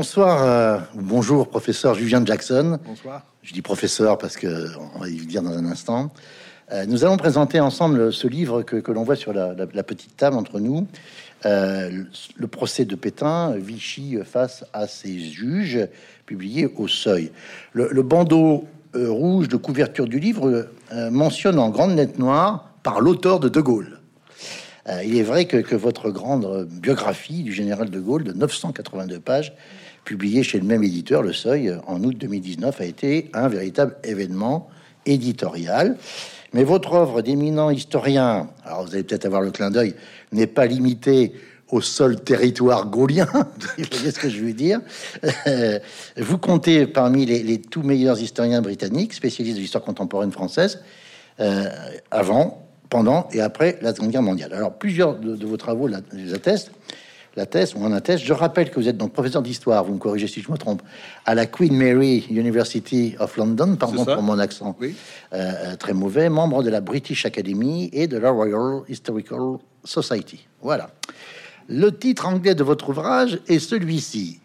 Bonsoir, euh, ou bonjour, professeur Julien Jackson. Bonsoir. Je dis professeur parce que on va y dire dans un instant. Euh, nous allons présenter ensemble ce livre que, que l'on voit sur la, la- la petite table entre nous, euh, le, le procès de Pétain, Vichy face à ses juges, publié au Seuil. Le, le bandeau euh, rouge de couverture du livre mentionne en grande lettre noire par l'auteur de De Gaulle. Il est vrai que, que votre grande biographie du général de Gaulle de 982 pages, publiée chez le même éditeur, Le Seuil, en août 2019, a été un véritable événement éditorial. Mais votre œuvre d'éminent historien, alors vous allez peut-être avoir le clin d'œil, n'est pas limitée au seul territoire gaulien. Vous voyez ce que je veux dire Euh, Vous comptez parmi les, les tout meilleurs historiens britanniques, spécialistes de l'histoire contemporaine française, euh, avant, pendant et après la Seconde Guerre mondiale. Alors, plusieurs de, de vos travaux les attestent, l'attestent ou en attestent. Je rappelle que vous êtes donc professeur d'histoire, vous me corrigez si je me trompe, à la Queen Mary University of London, pardon pour mon accent Oui. euh, euh, très mauvais, membre de la British Academy et de la Royal Historical Society. Voilà. Le titre anglais de votre ouvrage est celui-ci.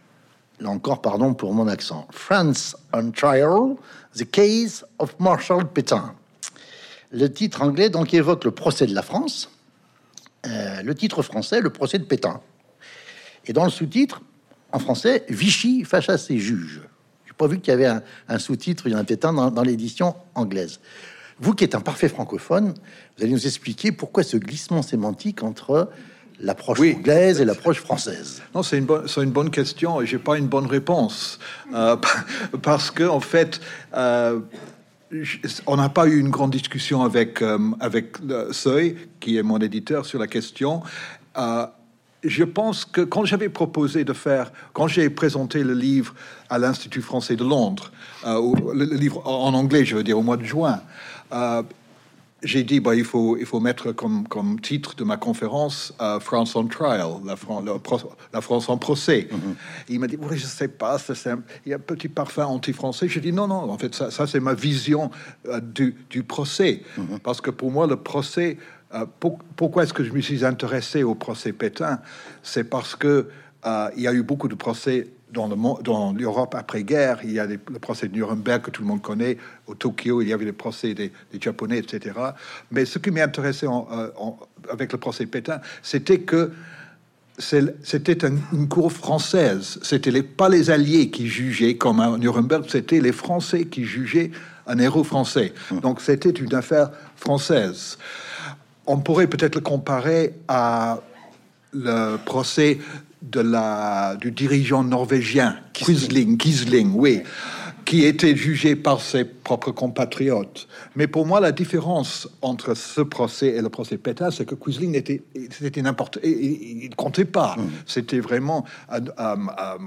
Là encore, pardon pour mon accent. France on Trial, The Case of Marshal Pétain. Le titre anglais donc évoque le procès de la France. Euh, le titre français, le procès de Pétain. Et dans le sous-titre, en français, Vichy face à ses juges. J'ai pas vu qu'il y avait un, un sous-titre, il y en a peut-être un dans, dans l'édition anglaise. Vous qui êtes un parfait francophone, vous allez nous expliquer pourquoi ce glissement sémantique entre l'approche Oui. anglaise et l'approche française. Non, c'est une, bonne- c'est une bonne question et j'ai pas une bonne réponse. Euh, parce que, en fait, euh, on n'a pas eu une grande discussion avec, euh, avec Seuil, qui est mon éditeur, sur la question. Je pense que quand j'avais proposé de faire, quand j'ai présenté le livre à l'Institut français de Londres, euh, le, le livre en anglais, je veux dire, au mois de juin, euh, j'ai dit, bah, il, faut, il faut mettre comme, comme titre de ma conférence euh, France on Trial, la, Fran- France en procès. Il m'a dit, oui, je sais pas, un- il y a un petit parfum anti-français. J'ai dit, non, non, en fait, ça, ça, c'est ma vision euh, du, du procès. Parce que pour moi, le procès, pour- pourquoi est-ce que je me suis intéressé au procès Pétain? C'est parce que euh, il y a eu beaucoup de procès dans le dans l'Europe après-guerre. Il y a le procès de Nuremberg que tout le monde connaît. Au Tokyo, il y avait les procès des, des Japonais, etc. Mais ce qui m'est intéressé en- euh, en- avec le procès Pétain, c'était que c'était un- une cour française. C'était les, pas les Alliés qui jugeaient comme à Nuremberg, c'était les Français qui jugeaient un héros français. Donc c'était une affaire française. On pourrait peut-être le comparer à le procès de la, du dirigeant norvégien, Quisling, Quisling, oui, qui était jugé par ses propres compatriotes. Mais pour moi, la différence entre ce procès et le procès Pétain, c'est que Quisling était, c'était n'importe, il- il comptait pas. C'était vraiment un, un- un-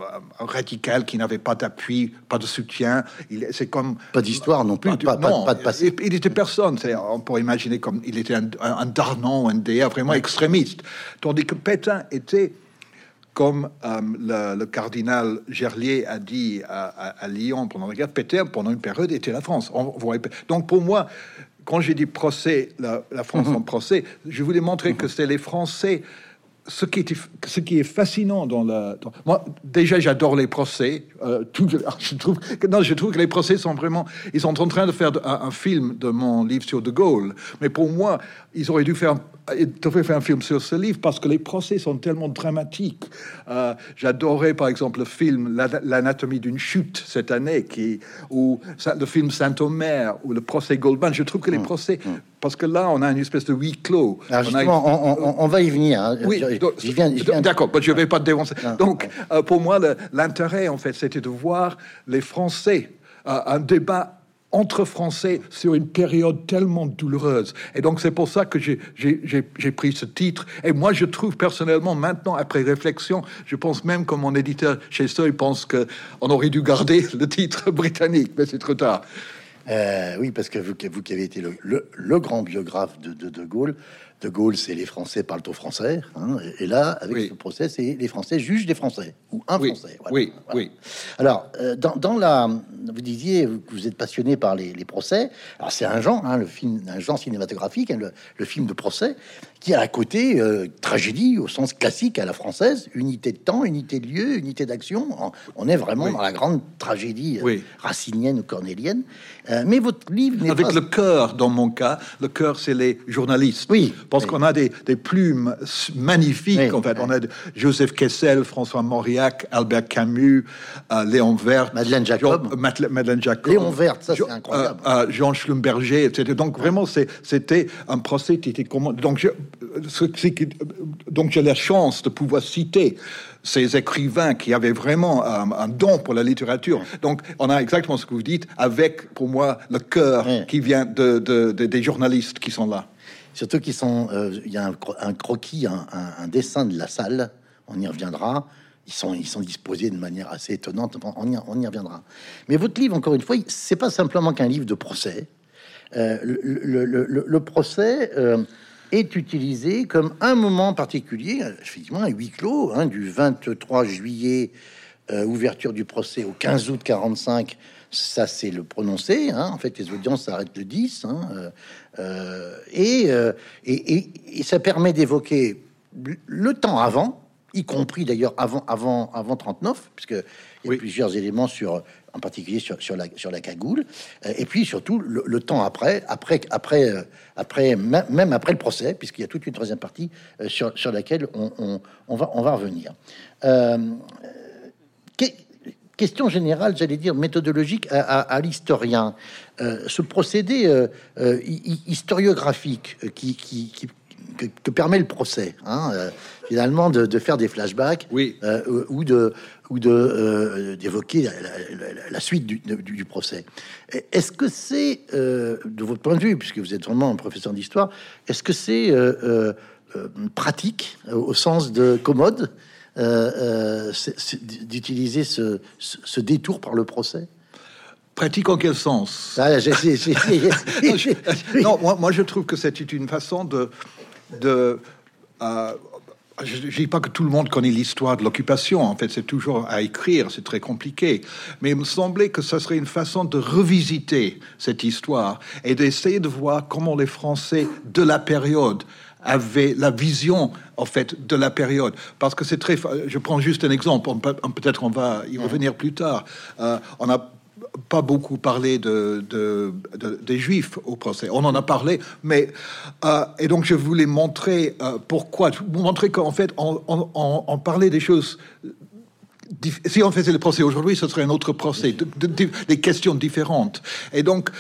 un radical qui n'avait pas d'appui, pas de soutien. Il, c'est comme Pas d'histoire non plus, pas, de- pas- pas- non, pas de passé. Il, il était personne. C'est- On pourrait imaginer comme il était un, un, un DA vraiment extrémiste. Tandis que Pétain était comme euh, le, le cardinal Gerlier a dit à, à- à Lyon pendant la guerre, Pétain, pendant une période, était la France. On donc pour moi, quand j'ai dit procès, la, la France en procès, je voulais montrer que c'est les Français. Ce qui, était, ce qui est fascinant dans la... dans- moi, déjà, j'adore les procès. euh, tout- je, trouve, que- non, je trouve que les procès sont vraiment... Ils sont en train de faire un, un film de mon livre sur De Gaulle. Mais pour moi, ils auraient dû faire, faire un film sur ce livre parce que les procès sont tellement dramatiques. Euh, J'adorais, par exemple, le film La- L'anatomie d'une chute cette année, qui, ou le film Saint-Omer, ou le procès Goldman. Je trouve que les procès... Parce que là, on a une espèce de huis clos. Alors On a- justement, on, on- on va y venir. hein. oui, viens- viens. D'accord, mais je ne vais pas te dénoncer. Donc, euh, pour moi, l'intérêt, en fait, c'était de voir les Français, euh, un débat entre Français sur une période tellement douloureuse. Et donc, c'est pour ça que j'ai pris ce titre. Et moi, je trouve personnellement, maintenant, après réflexion, je pense même que mon éditeur chez Seuil pense qu'on aurait dû garder le titre britannique, mais c'est trop tard. Euh, oui, parce que vous, qui- vous qui avez été le, le- le grand biographe de, de, de Gaulle, De Gaulle, c'est les Français parlent au Français. hein, et, et là, avec Oui. ce procès, c'est les Français jugent des Français ou un Oui, Français. voilà, oui, voilà. oui. Alors, euh, dans, dans la, vous disiez que vous êtes passionné par les, procès. Alors c'est un genre, hein, le film, un genre cinématographique, hein, le, film de procès, qui a à côté euh, tragédie au sens classique à la française, unité de temps, unité de lieu, unité d'action. On est vraiment dans la grande tragédie euh, racinienne ou cornélienne. Euh, mais votre livre avec le cœur dans mon cas, le cœur c'est les journalistes. Oui, parce qu'on a des, des, plumes magnifiques. en fait, on a Joseph Kessel, François Mauriac, Albert Camus, Léon Vert, Madeleine Jacob, Madeleine Jacob, Léon Vert, ça c'est incroyable. Jean Schlumberger, etc. Donc vraiment c'était un procès qui était comment donc je, donc j'ai la chance de pouvoir citer ces écrivains qui avaient vraiment un, don pour la littérature. Donc, on a exactement ce que vous dites, avec, pour moi, le cœur qui vient de, des journalistes qui sont là. Surtout qu'ils sont, euh, il y a un, croquis, un, dessin de la salle. On y reviendra. Ils sont, ils sont disposés de manière assez étonnante. On y, on y reviendra. Mais votre livre, encore une fois, c'est pas simplement qu'un livre de procès. Euh, le, le, procès. Euh, est utilisé comme un moment particulier, effectivement un huis clos, hein, du 23 juillet, euh, ouverture du procès, au 15 août 45, ça c'est le prononcé, hein. en fait les audiences s'arrêtent le 10, hein, euh, euh, et, et, et, ça permet d'évoquer le temps avant, y compris d'ailleurs avant, avant, avant 39, puisque il y a plusieurs éléments sur en particulier sur, la, sur la cagoule, euh, et puis surtout le, temps après, après, après, euh, après, même après le procès, puisqu'il y a toute une troisième partie euh, sur, sur laquelle on, on, va, on va revenir. question générale, j'allais dire méthodologique à, l'historien. ce procédé historiographique qui, qui que, permet le procès, hein, finalement, de, de, faire des flashbacks oui. ou de ou de euh, d'évoquer la, suite du, du, procès. Est-ce que c'est, euh, de votre point de vue, puisque vous êtes vraiment un professeur d'histoire, est-ce que c'est euh, pratique au sens de commode d'utiliser ce, ce, détour par le procès? Pratique en quel sens? Ah, Non, moi, moi, je trouve que c'est une façon de, de je ne dis pas que tout le monde connaît l'histoire de l'occupation, en fait, c'est toujours à écrire, c'est très compliqué. Mais il me semblait que ça serait une façon de revisiter cette histoire et d'essayer de voir comment les Français de la période avaient la vision, en fait, de la période. Parce que c'est très... Je prends juste un exemple, peut-être on va y revenir plus tard. Euh, on a pas beaucoup parlé de, des Juifs au procès. On en a parlé, mais euh, et donc je voulais montrer euh, pourquoi, montrer qu'en fait on, on, parlait des choses si on faisait le procès aujourd'hui, ce serait un autre procès, des questions différentes. Et donc,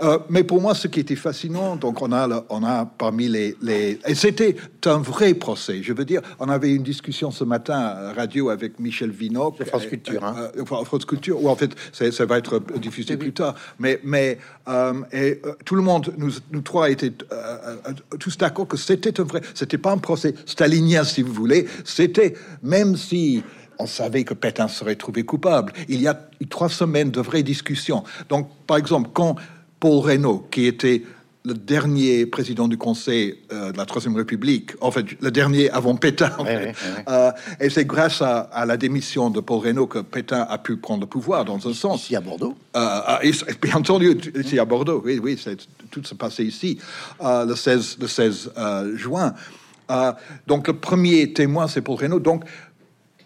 euh, mais pour moi, ce qui était fascinant, donc on a, on a parmi les, les... et c'était un vrai procès. Je veux dire, on avait une discussion ce matin à radio avec Michel Vinoc, France Culture, hein. Euh, euh, France Culture, ou en fait, ça va être diffusé plus tard. Mais, mais et tout le monde, nous, nous trois étaient tous d'accord que c'était un vrai, c'était pas un procès stalinien, si vous voulez. C'était même si on savait que Pétain serait trouvé coupable. Il y a trois semaines de vraies discussions. Donc, par exemple, quand Paul Reynaud, qui était le dernier président du Conseil euh, de la Troisième République, en fait, le dernier avant Pétain. Euh, et c'est grâce à, la démission de Paul Reynaud que Pétain a pu prendre le pouvoir, dans un sens. Ici à Bordeaux euh, ah, Bien entendu, ici à Bordeaux, oui, oui, tout se passait ici, le 16, le 16 juin. donc, le premier témoin, c'est Paul Reynaud. Donc,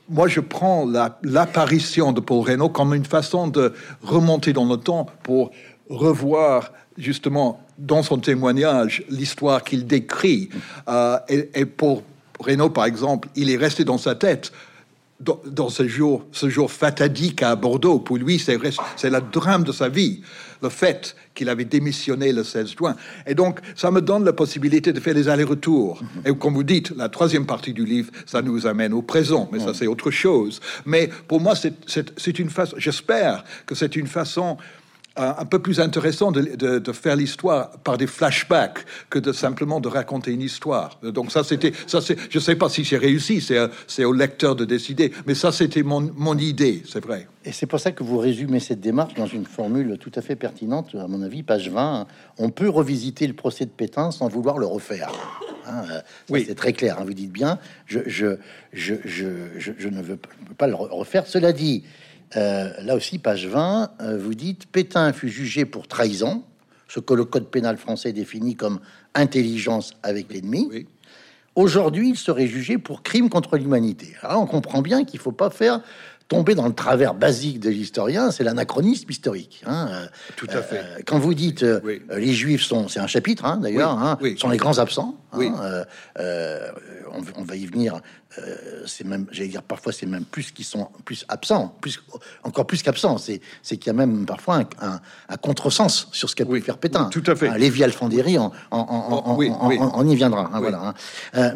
moi, je prends l'apparition de Paul Reynaud comme une façon de remonter dans le temps pour revoir justement dans son témoignage l'histoire qu'il décrit. Euh, et, pour Renaud, par exemple, il est resté dans sa tête dans, ce jour, ce jour fatadique à Bordeaux. Pour lui, c'est le drame de sa vie, le fait qu'il avait démissionné le 16 juin. Et donc, ça me donne la possibilité de faire des allers-retours. Et comme vous dites, la troisième partie du livre, ça nous amène au présent, mais ça, c'est autre chose. Mais pour moi, c'est une façon, j'espère que c'est une façon un peu plus intéressant de, faire l'histoire par des flashbacks que de simplement de raconter une histoire. Donc ça, c'était, ça c'est, je sais pas si j'ai réussi, c'est, c'est au lecteur de décider, mais ça, c'était mon, mon idée, c'est vrai. Et c'est pour ça que vous résumez cette démarche dans une formule tout à fait pertinente, à mon avis, page 20. On peut revisiter le procès de Pétain sans vouloir le refaire. Hein, oui, c'est très clair. Hein, vous dites bien, je, je, je, je, je ne veux pas le refaire. Cela dit, euh, là aussi, page 20, euh, vous dites Pétain fut jugé pour trahison, ce que le code pénal français définit comme intelligence avec l'ennemi. Oui. Aujourd'hui, il serait jugé pour crime contre l'humanité. Alors, on comprend bien qu'il faut pas faire tomber dans le travers basique de l'historien, c'est l'anachronisme historique. hein. Tout à fait. euh, quand vous dites euh, Oui. euh, les Juifs sont, c'est un chapitre hein, d'ailleurs, Oui, hein, oui. sont les grands absents. euh, on, on va y venir. c'est même, j'allais dire parfois, c'est même plus qu'ils sont plus absents, plus encore plus qu'absents. C'est, c'est qu'il y a même parfois un, un, un contresens sur ce qu'a pu faire Pétain. tout à fait. Hein, Lévi Alfandéry, on, y viendra. voilà.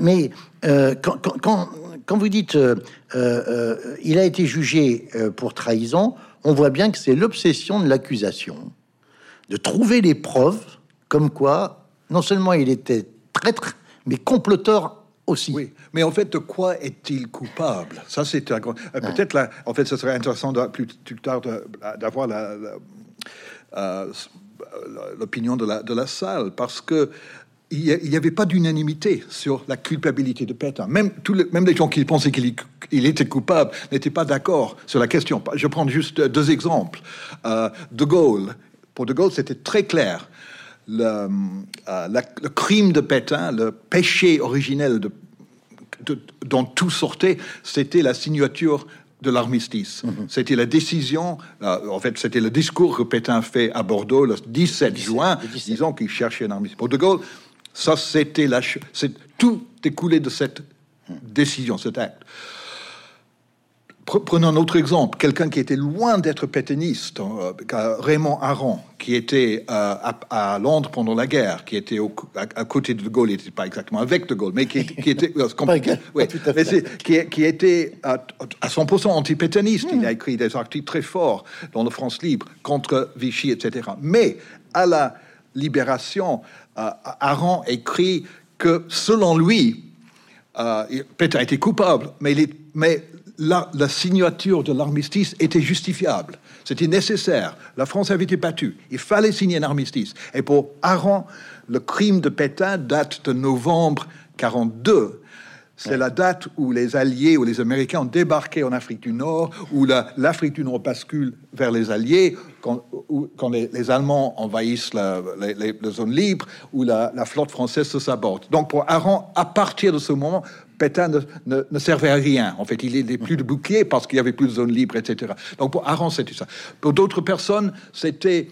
mais quand, quand, quand, quand vous dites euh, euh, euh, il a été jugé pour trahison, on voit bien que c'est l'obsession de l'accusation de trouver les preuves comme quoi non seulement il était traître, mais comploteur aussi. Oui, mais en fait, de quoi est-il coupable? Ça, c'est un grand- euh, peut-être là. En fait, ce serait intéressant de, plus, plus tard d'avoir la, la- euh, l'opinion de la, de la salle, parce que il n'y avait pas d'unanimité sur la culpabilité de Pétain. Même, tous les, même les gens qui pensaient qu'il il était coupable n'étaient pas d'accord sur la question. Je prends juste deux exemples. Euh, de Gaulle, pour De Gaulle, c'était très clair. Le, euh, la- le crime de Pétain, le péché originel de, de- dont tout sortait, c'était la signature de l'armistice. C'était la décision, euh, en fait, c'était le discours que Pétain fait à Bordeaux le 17 juin, le 17. disant qu'il cherchait un armistice. Pour De Gaulle, ça, c'était la, c'est tout découlé de cette décision, cet acte. Pre- Prenons un autre exemple, quelqu'un qui était loin d'être pétainiste, euh, euh, Raymond Aron, qui était euh, à, à Londres pendant la guerre, qui était au- à, à côté de De Gaulle, il n'était pas exactement avec De Gaulle, mais qui, qui était... euh, oui, mais qui, qui était à 100% anti-pétainiste. Il a écrit des articles très forts dans le France Libre contre Vichy, etc. Mais à la Libération, euh, Aron écrit que selon lui, euh, Pétain était coupable, mais, la, signature de l'armistice était justifiable. C'était nécessaire. La France avait été battue. Il fallait signer un armistice. Et pour Aron, le crime de Pétain date de novembre 42. C'est la date où les Alliés ou les Américains ont débarqué en Afrique du Nord, où la- l'Afrique du Nord bascule vers les Alliés, quand, quand les, Allemands envahissent la, zones libres, où la, flotte française se sabote. Donc pour Aron, à partir de ce moment, Pétain ne, servait à rien. En fait, il n'est plus de bouclier parce qu'il y avait plus de zones libres, etc. Donc pour Aron, c'était ça. Pour d'autres personnes, c'était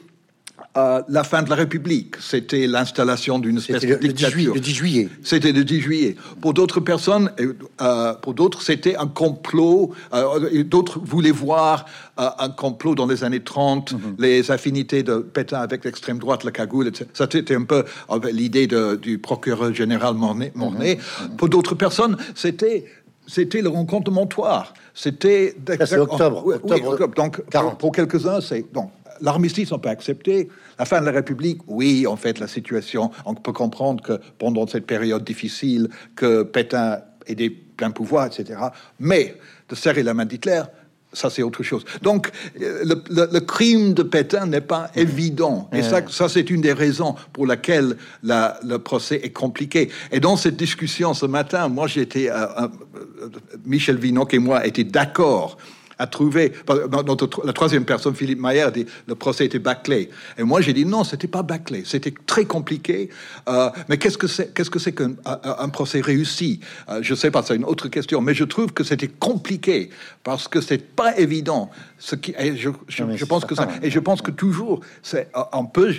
la fin de la République. C'était l'installation d'une espèce de le, le 10 juillet, dictature. le 10 juillet. C'était le 10 juillet. Pour d'autres personnes, euh, euh, pour d'autres, c'était un complot. euh, d'autres voulaient voir euh, un complot dans les années 30, Mhm. les affinités de Pétain avec l'extrême droite, la cagoule, etc. Ça, c'était un peu l'idée du procureur général Mornay. Mhm. Mornay. Pour d'autres personnes, c'était c'était le rencontre de Montoire. C'était c'est octobre, Oui, octobre octobre. Donc, 40. pour, pour quelques-uns, c'est donc l'armistice, on peut accepter. La fin de la République, oui, en fait, la situation, on peut comprendre que pendant cette période difficile, que Pétain ait des pleins pouvoirs, etc. Mais de serrer la main d'Hitler, ça c'est autre chose. Donc le, le- le crime de Pétain n'est pas évident. Et ça, ça c'est une des raisons pour laquelle la- le procès est compliqué. Et dans cette discussion ce matin, moi j'étais, euh, euh, Michel Vinocq et moi étaient d'accord à trouver. dans- dans notre- la troisième personne, Philippe Maillard, dit le procès était bâclé. Et moi, j'ai dit non, c'était pas bâclé, c'était très compliqué. Euh, mais qu'est-ce que c'est Qu'est-ce que c'est qu'un un, un procès réussi? Euh, Je sais pas, c'est une autre question. Mais je trouve que c'était compliqué parce que c'est pas évident. Ce qui, et je, pense que ça, et je pense que toujours, c'est euh, un peu,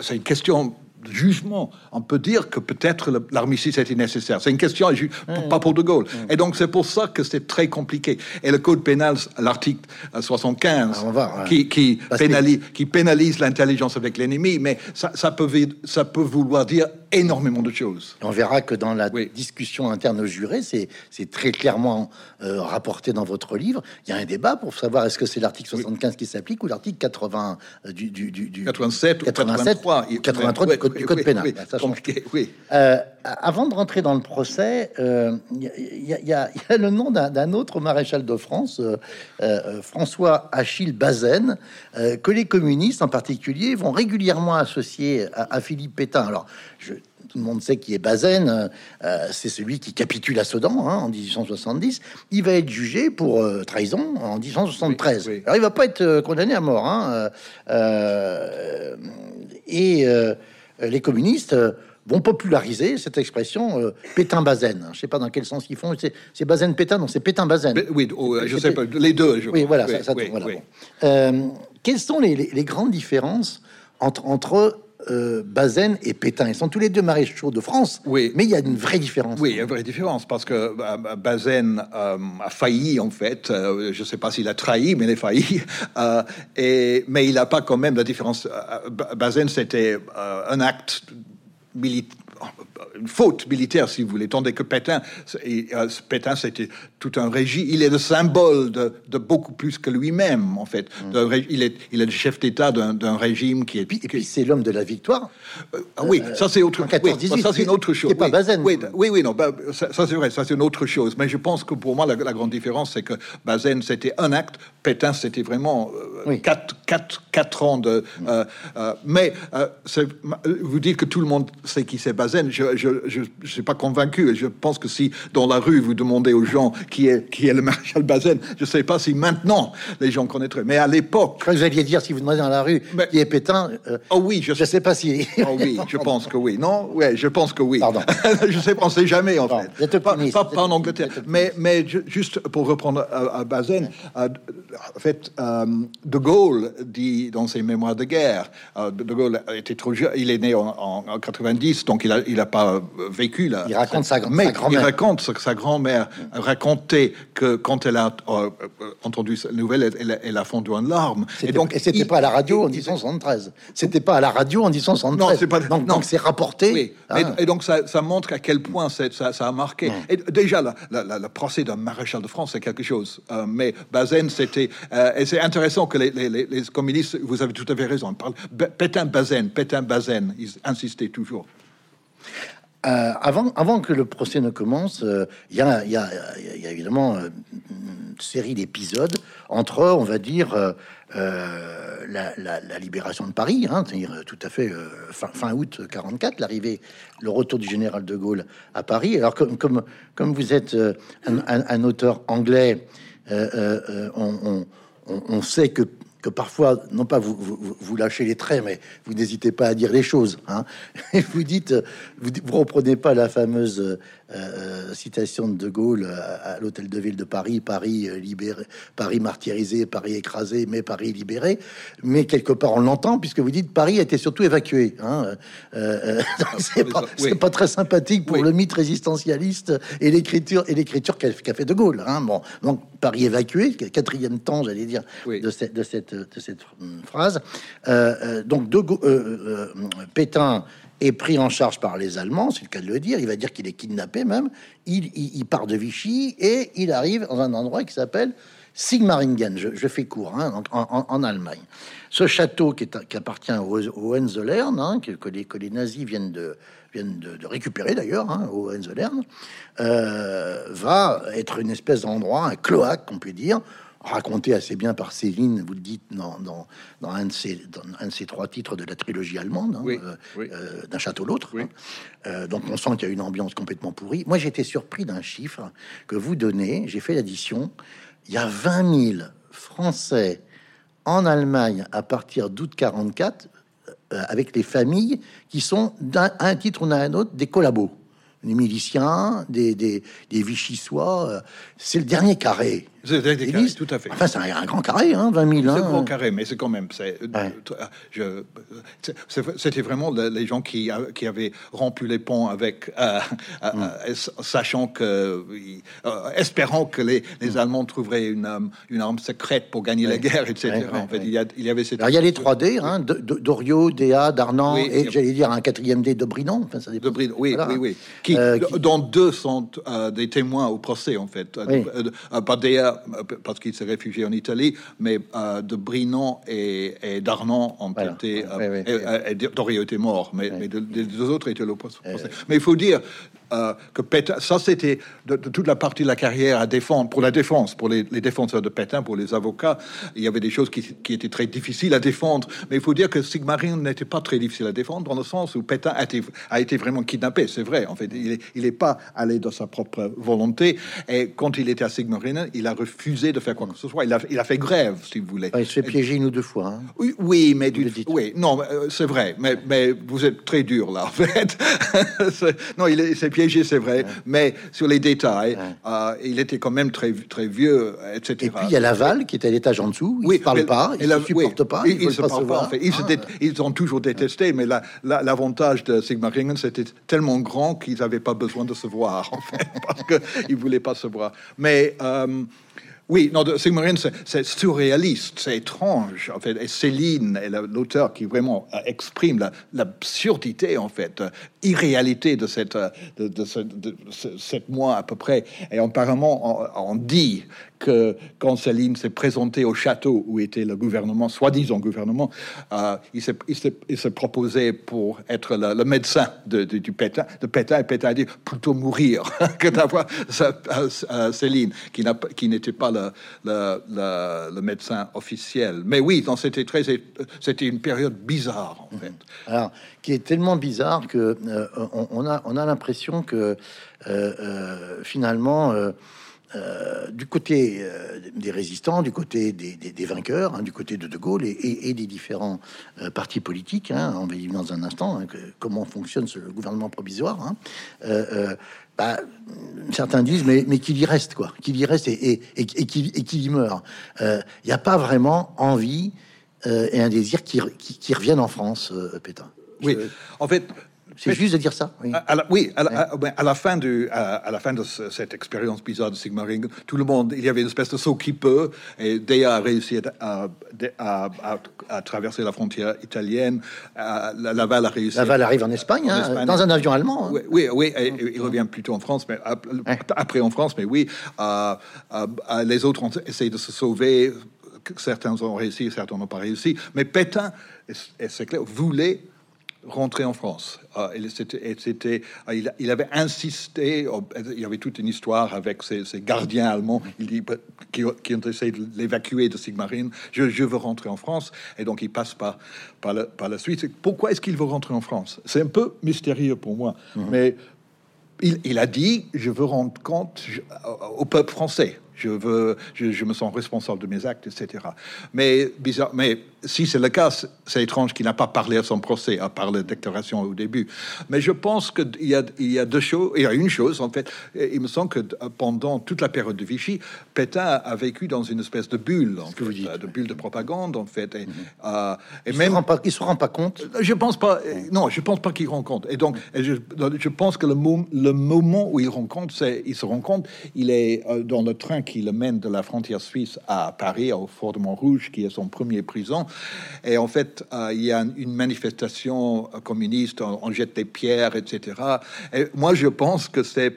c'est une question jugement. On peut dire que peut-être l'armistice était nécessaire. C'est une question, ju- pas pour De Gaulle. Et donc c'est pour ça que c'est très compliqué. Et le code pénal, l'article euh, 75, Ah, on va, ouais. qui, pénalise, qui pénalise l'intelligence avec l'ennemi, mais ça, ça peut, vi- ça peut vouloir dire énormément de choses. On verra que dans la Oui. discussion interne aux jurés, c'est très clairement euh, rapporté dans votre livre. Il y a un débat pour savoir est-ce que c'est l'article 75 qui s'applique ou l'article 80 euh, du, du, du, du 87 ou 87 83. ou 83 du code, du code pénal. oui, Ça change compliqué, oui. Euh, avant de rentrer dans le procès, il y, y, a le nom d'un autre maréchal de France, François Achille Bazaine, que les communistes en particulier vont régulièrement associer à, à Philippe Pétain. Alors, je, tout le monde sait qui est Bazaine, euh, c'est celui qui capitule à Sedan hein, en 1870. Il va être jugé pour euh, trahison en 1873. Alors il va pas être euh, condamné à mort. Hein, et les communistes vont populariser cette expression Pétain-Bazaine. Je sais pas dans quel sens ils font. C'est Bazaine-Pétain, non, c'est Pétain-Bazaine. Oui, oh, je sais pas, les deux. oui, voilà. ça, quelles sont les, les, grandes différences entre, entre euh, Bazaine et Pétain? Ils sont tous les deux maréchaux de France. Oui. Mais il y a une vraie différence. Oui, il y a une vraie différence parce que euh, Bazaine euh, a failli, en fait. je ne sais pas s'il a trahi, mais il a failli. et, mais il n'a pas quand même la différence. Bazaine, c'était un acte militaire une faute militaire, si vous voulez, tandis que Pétain, euh, Pétain, c'était tout un régime. Il est le symbole de, beaucoup plus que lui-même, en fait. Mm. Il, est, il est le chef d'État d'un régime qui est. Et puis, c'est l'homme de la victoire. Euh, ah oui, ça c'est autre. Oui, ça c'est une autre chose. Pas oui, oui, oui, non, bah, ça, c'est vrai, ça c'est une autre chose. Mais je pense que pour moi la, grande différence, c'est que Bazaine c'était un acte, Pétain c'était vraiment euh, quatre, quatre, quatre, ans de. mais vous dites que tout le monde sait qui c'est Bazaine. Je, je ne suis pas convaincu. Et je pense que si dans la rue vous demandez aux gens qui est, qui est le maréchal Bazaine, je ne sais pas si maintenant les gens connaîtraient. Mais à l'époque. Vous alliez dire si vous demandez dans la rue qui est Pétain. Euh, oh oui, je ne sais pas si. oh oui, je pense que oui. Non, ouais, je pense que oui. Pardon. je sais pas, on sait jamais en fait. Pas, pas, pas, en Angleterre. Mais, mais juste pour reprendre à, Bazaine, euh, en fait, euh, De Gaulle dit dans ses mémoires de guerre, De Gaulle était trop jeune, il est né en, en, 90, donc il n'a il a pas vécu là. Il raconte sa, grand-mère. Il raconte que sa grand-mère racontait que quand elle a euh, euh, entendu cette nouvelle, elle, a fondu en larmes. Et donc, et c'était pas à la radio en 1973. C'était pas à la radio en 1973. Non, c'est pas. Donc, donc c'est rapporté. Oui. Hein. Et, donc ça, ça, montre à quel point ça, ça, a marqué. Et déjà, le procès d'un maréchal de France, c'est quelque chose. Euh, mais Bazaine, c'était. et c'est intéressant que les, les, les, communistes, vous avez tout à fait raison, parlent Pétain Bazaine, Pétain Bazaine, ils insistaient toujours. Euh, avant, que le procès ne commence, euh, il y, a, évidemment euh, une série d'épisodes entre, on va dire, la, libération de Paris, hein, c'est-à-dire tout à fait fin, août 44, l'arrivée, le retour du général de Gaulle à Paris. Alors comme, vous êtes un, auteur anglais, on, on, sait que que parfois, non pas vous, vous, lâchez les traits, mais vous n'hésitez pas à dire les choses. Hein. Et vous dites, vous, vous reprenez pas la fameuse euh, citation de De Gaulle à, l'hôtel de ville de Paris, Paris euh, libéré, Paris martyrisé, Paris écrasé, mais Paris libéré. Mais quelque part, on l'entend puisque vous dites Paris a été surtout évacué. Hein. Euh, c'est pas, pas, très sympathique pour le mythe résistentialiste et l'écriture et l'écriture qu'a fait De Gaulle. Hein. Bon, donc Paris évacué, quatrième temps, j'allais dire, de, cette, de, cette, de cette phrase. donc de, Pétain est pris en charge par les Allemands, c'est le cas de le dire. Il va dire qu'il est kidnappé même. Il, part de Vichy et il arrive dans un endroit qui s'appelle Sigmaringen. Je, fais court, hein, en, Allemagne. Ce château qui, est, qui appartient au, Hohenzollern, hein, que, les, que, les, nazis viennent de, de, récupérer d'ailleurs, hein, au Hohenzollern, euh, va être une espèce d'endroit, un cloaque, on peut dire, raconté assez bien par Céline, vous le dites dans, dans, dans, un, de ces, un de ces trois titres de la trilogie allemande, hein, euh, euh, d'un château l'autre. Hein. Euh, donc on sent qu'il y a une ambiance complètement pourrie. Moi j'étais surpris d'un chiffre que vous donnez, j'ai fait l'addition, il y a 20 000 Français en Allemagne à partir d'août 44 avec les familles qui sont d'un un titre ou d'un autre des collabos des miliciens, des, des, des Vichysois. C'est le dernier carré. C'est tout à fait. Enfin, c'est un, grand carré, hein, 20 000. C'est un grand carré, mais c'est quand même. C'était vraiment les gens qui, qui avaient rompu les ponts avec, euh, euh, mm. euh, sachant que, espérant que les, les, Allemands trouveraient une, une arme secrète pour gagner la guerre, etc. en fait, il y, a, il y avait cette. Alors, il y a les 3D, hein, Dorio, Déa, Darnan, et j'allais dire un quatrième D de Brinon. Enfin, ça dépend. De oui, oui, oui. Qui, Qui, dont deux sont des témoins au procès, en fait. Pas Déa guerre parce qu'il s'est réfugié en Italie, mais de Brinon et, et d'Arnon ont été, et, Dorio était mort, mais, mais les deux autres étaient l'opposé. Mais il faut dire, euh, que Pétain, ça c'était de, toute la partie de la carrière à défendre, pour la défense, pour les, défenseurs de Pétain, pour les avocats, il y avait des choses qui, étaient très difficiles à défendre, mais il faut dire que Sigmaringen n'était pas très difficile à défendre dans le sens où Pétain a été, a été vraiment kidnappé, c'est vrai, en fait, il n'est pas allé de sa propre volonté, et quand il était à Sigmaringen, il a refusé de faire quoi que ce soit, il a, il a fait grève, si vous voulez. il se fait piéger une ou deux fois. Hein. Oui, oui, mais du, oui, non, euh, c'est vrai, mais, mais vous êtes très dur là, en fait. non, il s'est piégé, c'est vrai, mais sur les détails, euh, il était quand même très, très vieux, etc. Et puis il y a Laval qui est à l'étage en dessous, il ne parle pas, il ne supporte pas, il ne se parle pas. En fait. ils, ah. ils, ont toujours détesté, mais l'avantage de Sigmaringen, c'était tellement grand qu'ils n'avaient pas besoin de se voir, en fait, parce qu'ils ne voulaient pas se voir. Mais. Euh, oui, non, Sigmaringen, c'est surréaliste, c'est étrange, en fait. Et Céline est l'auteur qui vraiment euh, exprime l'absurdité, en fait, euh, irréalité de cette, euh, de, sept mois à peu près. Et apparemment, on, dit que quand Céline s'est présentée au château où était le gouvernement, soi-disant gouvernement, euh, il s'est proposé pour être le, médecin de, du Pétain, de Pétain, et Pétain a dit plutôt mourir que d'avoir Céline, qui n'était pas le, médecin officiel. Mais oui, c'était très, c'était une période bizarre en fait. Alors, qui est tellement bizarre que euh, on, a, on a l'impression que euh, euh, du côté des résistants, du côté des, vainqueurs, hein, du côté de De Gaulle et, des différents partis politiques, hein, on va y dans un instant, hein, comment fonctionne ce gouvernement provisoire. Bah, certains disent, mais, mais qu'il y reste, quoi, qu'il y reste et, et, qu'il y meurt. Il n'y a pas vraiment envie et un désir qui, qui, reviennent en France, Pétain. Oui, en fait, c'est juste de dire ça. Oui, à, la, oui, à, la, fin du, à, la fin de cette expérience bizarre de Sigmaring, tout le monde, il y avait une espèce de saut qui peut, et Dea a réussi à, à, traverser la frontière italienne. Laval a réussi. Laval arrive en Espagne, hein, dans un avion allemand. Hein. Oui, oui, il revient plutôt en France, mais après en France, mais oui, les autres ont essayé de se sauver. Certains ont réussi, certains n'ont pas réussi. Mais Pétain, c'est clair, voulait rentrer en France. Ah, c'était, ah, il, avait insisté, il y avait toute une histoire avec ses, gardiens allemands il dit, qui, ont essayé de l'évacuer de Sigmarine. Je, je, veux rentrer en France. Et donc, il passe par, par, la, suite. Pourquoi est-ce qu'il veut rentrer en France? C'est un peu mystérieux pour moi. Mhm. Mais il, a dit, je veux rendre compte au peuple français. Je, veux, je, je, me sens responsable de mes actes, etc. Mais, bizarre, mais si c'est le cas, c'est étrange qu'il n'a pas parlé à son procès, à part la déclaration au début. Mais je pense qu'il y, a, il y a deux choses. Il y a une chose, en fait. Il me semble que pendant toute la période de Vichy, Pétain a vécu dans une espèce de bulle, en fait, de bulle de propagande, en fait. Et, mhm. euh, et il même, se pas, il se rend pas compte? Je pense pas. Non, je pense pas qu'il rend compte. Et donc, je, je, pense que le, le, moment où il rend compte, c'est, il se rend compte, il est euh, dans le train qui le mène de la frontière suisse à Paris, au Fort de Montrouge, qui est son premier prison. Et en fait, euh, il y a une manifestation communiste, on, jette des pierres, etc. Et moi, je pense que c'est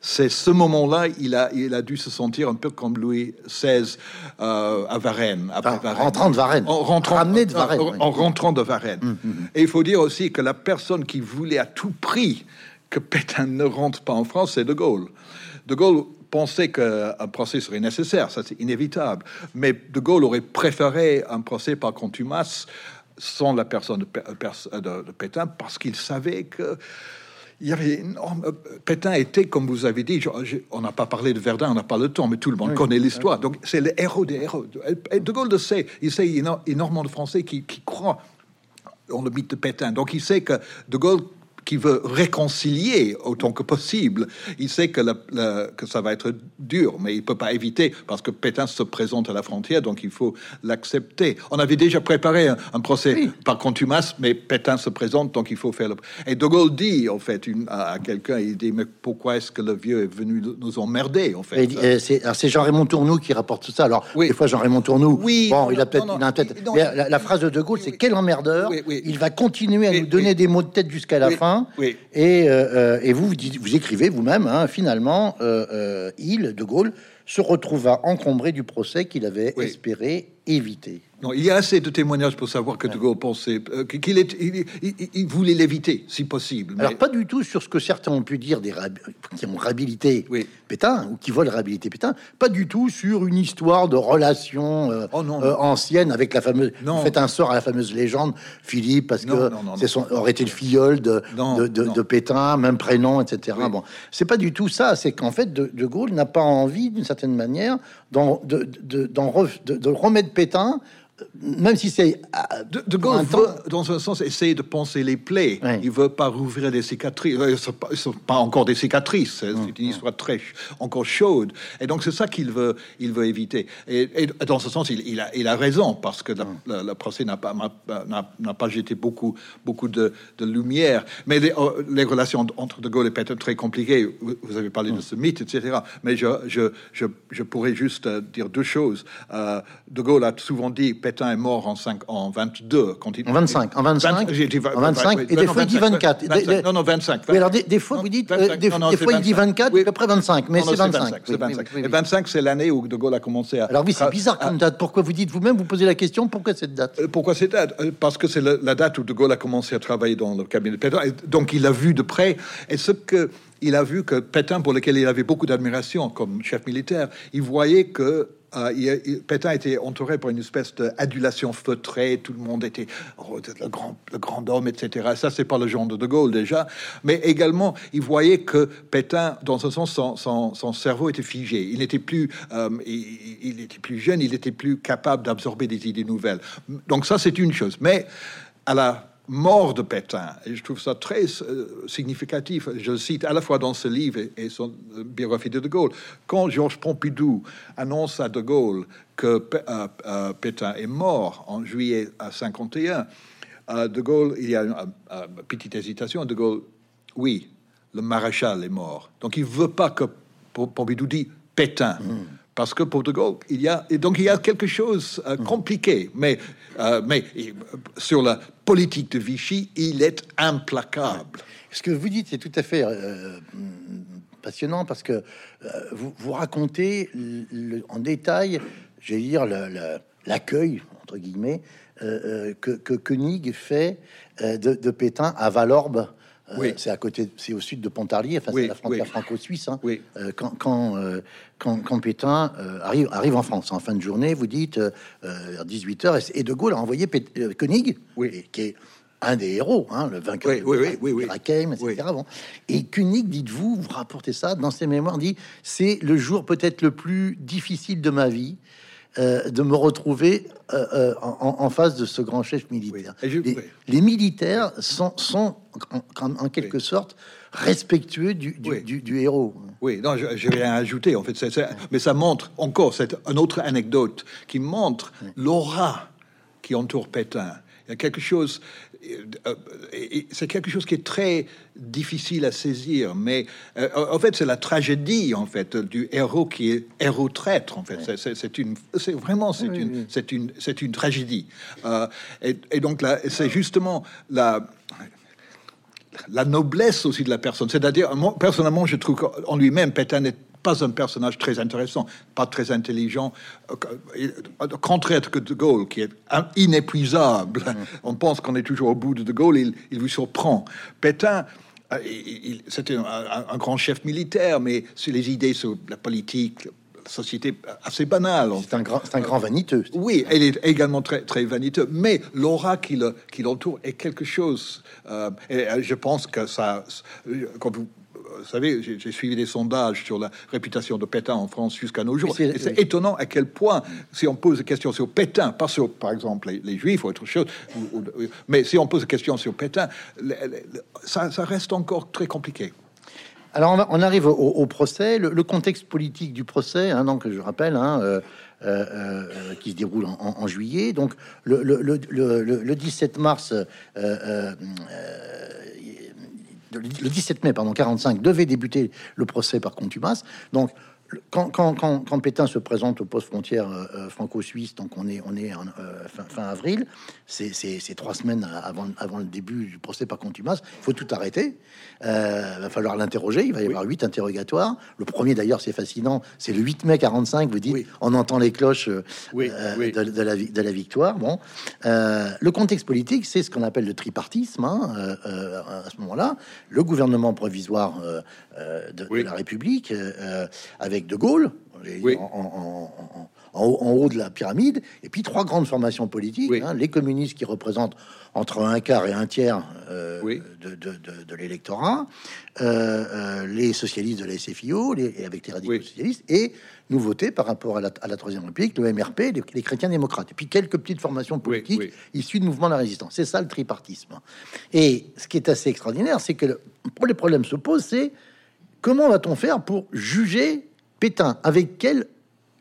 c'est ce moment-là, il a, il a dû se sentir un peu comme Louis XVI euh, à Varennes, après Varennes. Rentrant de Varennes. En rentrant, de Varennes. En, rentrant de Varennes. Hum, hum, hum. Et il faut dire aussi que la personne qui voulait à tout prix que Pétain ne rentre pas en France, c'est De Gaulle. De Gaulle pensait qu'un procès serait nécessaire, ça c'est inévitable. Mais De Gaulle aurait préféré un procès par contumace sans la personne de, de, Pétain parce qu'il savait que il y avait Pétain était, comme vous avez dit, on n'a pas parlé de Verdun, on n'a pas le temps, mais tout le monde connaît l'histoire. Donc c'est le héros des héros. de Gaulle le sait. Il sait énormément de Français qui, qui croient en le mythe de Pétain. Donc il sait que De Gaulle qui veut réconcilier autant que possible. Il sait que, que ça va être dur, mais il peut pas éviter parce que Pétain se présente à la frontière, donc il faut l'accepter. On avait déjà préparé un, procès par contumace, mais Pétain se présente, donc il faut faire le. Et De Gaulle dit en fait une, à, quelqu'un, il dit mais pourquoi est-ce que le vieux est venu nous emmerder en fait? C'est Jean-Raymond Tournou qui rapporte tout ça. Alors oui. des fois Jean-Raymond Tournou, oui, bon, il a peut-être, la, phrase de De Gaulle, c'est quel emmerdeur. Il va continuer à nous donner des mots de tête jusqu'à la fin Oui. Et, euh, euh, et vous, vous, dites- vous écrivez vous-même, hein, finalement, euh, il, De Gaulle, se retrouva encombré du procès qu'il avait Oui. espéré éviter. Non, il y a assez de témoignages pour savoir que De Gaulle pensait euh, qu'il est, il, il- il voulait l'éviter, si possible. mais- Alors, pas du tout sur ce que certains ont pu dire des rab- qui ont réhabilité Oui. Pétain ou qui veulent réhabiliter Pétain, pas du tout sur une histoire de relation euh, Oh, non, euh, ancienne avec la fameuse. Non. Faites un sort à la fameuse légende Philippe parce que c'est son aurait été le filleul de, Non, de, de- non. de Pétain, même prénom, etc. Oui. Bon, c'est pas du tout ça. C'est qu'en fait, de, de Gaulle n'a pas envie, d'une certaine manière, d'en- de, remettre Pétain, même si c'est ah, De, Gaulle veut, dans un sens, essayer de penser les plaies. Oui. Il veut pas rouvrir des cicatrices. Euh, Ce ne sont pas encore des cicatrices. C'est c'est une histoire très encore chaude. Et donc c'est ça qu'il veut, il veut éviter. Et, et dans ce sens, il, il a, il a raison parce que la, procès n'a pas n'a- jeté beaucoup beaucoup de, de lumière. Mais les, euh, les relations entre De Gaulle et Pétain très compliquées. Vous, avez parlé de ce mythe, etc. Mais je je, je, je pourrais juste euh, dire deux choses. Euh, de Gaulle a souvent dit Pétain est mort en, 5, en 22. Quand il, En 25, en 25, j'ai dit en 25, et des fois, il dit 24. Des- des- Non, non, 25. Oui, alors des, des fois, Non, vous dites, 25, euh, des, non, fois, il dit 24, Oui. après 25, mais c'est 25. c'est Oui, 25. oui, oui, Et oui. 25, c'est l'année où De Gaulle a commencé à. Alors oui, c'est bizarre à- comme date. Pourquoi vous dites vous-même, vous posez la question, pourquoi cette date? Euh, Pourquoi cette date? Euh, Parce que c'est la, la date où De Gaulle a commencé à travailler dans le cabinet de Pétain. Et donc, il l'a vu de près. Et ce que il a vu que Pétain, pour lequel il avait beaucoup d'admiration comme chef militaire, il voyait que il- Pétain était entouré par une espèce d'adulation feutrée. Tout le monde était oh, le grand, homme, etc. Ça, c'est pas le genre de De Gaulle déjà. Mais également, il voyait que Pétain, dans un sens, son, cerveau était figé. Il plus, euh, il, il était plus jeune. Il était plus capable d'absorber des idées nouvelles. Donc ça, c'est une chose. Mais à la mort de Pétain, et je trouve ça très euh, significatif, je le cite à la fois dans ce livre et, son euh, biographie de De Gaulle, quand Georges Pompidou annonce à De Gaulle que euh, Pétain est mort en juillet à 51, euh, De Gaulle, il y a une, petite hésitation, De Gaulle, oui, le maréchal est mort. Donc il veut pas que Pom- Pompidou dit Pétain. Parce que pour De Gaulle, il y a et donc il y a quelque chose euh, compliqué, mais euh, mais sur la politique de Vichy, il est implacable. Ce que vous dites, c'est tout à fait euh, passionnant parce que euh, vous, vous racontez le- le- en détail, j'allais dire, l'accueil, entre guillemets, que, que Koenig fait de, de Pétain à Valorbe. Euh, Oui. C'est à côté, c'est au sud de Pontarlier, enfin Oui, c'est la frontière oui. franco-suisse. hein. Oui. Euh, quand, quand, euh, quand, quand Pétain euh, arrive, arrive en France en fin de journée, vous dites euh, euh, vers 18h, et De Gaulle a envoyé Pét- euh, Koenig, Oui. et- qui est un des héros, hein, le vainqueur Oui, oui, oui, oui, oui. de etc. Oui. Bon. Et Koenig, dites-vous, vous rapportez ça dans ses mémoires, dit c'est le jour peut-être le plus difficile de ma vie. euh, de me retrouver euh, euh, en, en face de ce grand chef militaire. Oui. Et je- les, oui. les militaires sont, sont en, en- en quelque sorte respectueux du, du, Oui. du- du héros. Oui, non, vais rien ajouter en fait, c'est- c'est- mais ça montre encore, c'est une autre anecdote qui montre l'aura qui entoure Pétain. Il y a quelque chose, euh, c'est quelque chose qui est très difficile à saisir, mais euh, en fait, c'est la tragédie en fait du héros qui est héros traître. En fait, C'est- c'est c'est une, c'est vraiment c'est Oui, une, oui. c'est une, c'est une tragédie. Euh, et, et donc là, c'est justement la la noblesse aussi de la personne. C'est-à-dire, moi, personnellement, je trouve qu'en lui-même, Pétain n'est pas un personnage très intéressant, pas très intelligent, euh, contraire que De Gaulle, qui est inépuisable. On pense qu'on est toujours au bout de De Gaulle, il, il vous surprend. Pétain, euh, c'était un, un- grand chef militaire, mais sur les idées sur la politique, société, assez banale. C'est un grand, c'est un grand vaniteux. Oui, elle est également très, très vaniteux, mais l'aura qui le- qui l'entoure est quelque chose. euh, et euh, je pense que ça, euh, quand vous, vous savez, j'ai suivi des sondages sur la réputation de Pétain en France jusqu'à nos jours. C'est- Et c'est oui. étonnant à quel point, si on pose des questions sur Pétain, pas sur, par exemple, les, les Juifs ou autre chose, ou- ou- mais si on pose des questions sur Pétain, le- le- le- ça, ça reste encore très compliqué. Alors on, arrive au, procès, le, contexte politique du procès, hein, donc je rappelle, hein, euh, euh, euh, qui se déroule en, juillet. Donc le, le- le- le- le- le 17 mars, le 17 mai, pardon, 45 devait débuter le procès par contumace. Donc quand, quand, quand, quand, Pétain se présente au poste frontière euh, euh, franco-suisse, donc on est, on est en, euh, fin, fin, avril, c'est trois semaines avant, avant le début du procès par contumace, il faut tout arrêter. Euh, va falloir l'interroger. Il va y avoir huit interrogatoires. Le premier, d'ailleurs, c'est fascinant. C'est le 8 mai 45. Vous dites, oui. on entend les cloches oui, de, de, la, de, la, victoire. Bon, le contexte politique, c'est ce qu'on appelle le tripartisme. Hein, à ce moment-là, le gouvernement provisoire de, de, la République, avec De Gaulle, en, en, en, en, haut de la pyramide, et puis trois grandes formations politiques, oui. hein, les communistes qui représentent entre un quart et un tiers euh, oui. de, de, de, de l'électorat, euh, euh, les socialistes de la SFIO, les, avec les radicaux socialistes, et nouveauté par rapport à la, à la Troisième République, le MRP, les, les, chrétiens démocrates, et puis quelques petites formations politiques issues de mouvements de la résistance. C'est ça le tripartisme. Et ce qui est assez extraordinaire, c'est que le, pour les problèmes se posent, c'est comment va-t-on faire pour juger Pétain Avec quel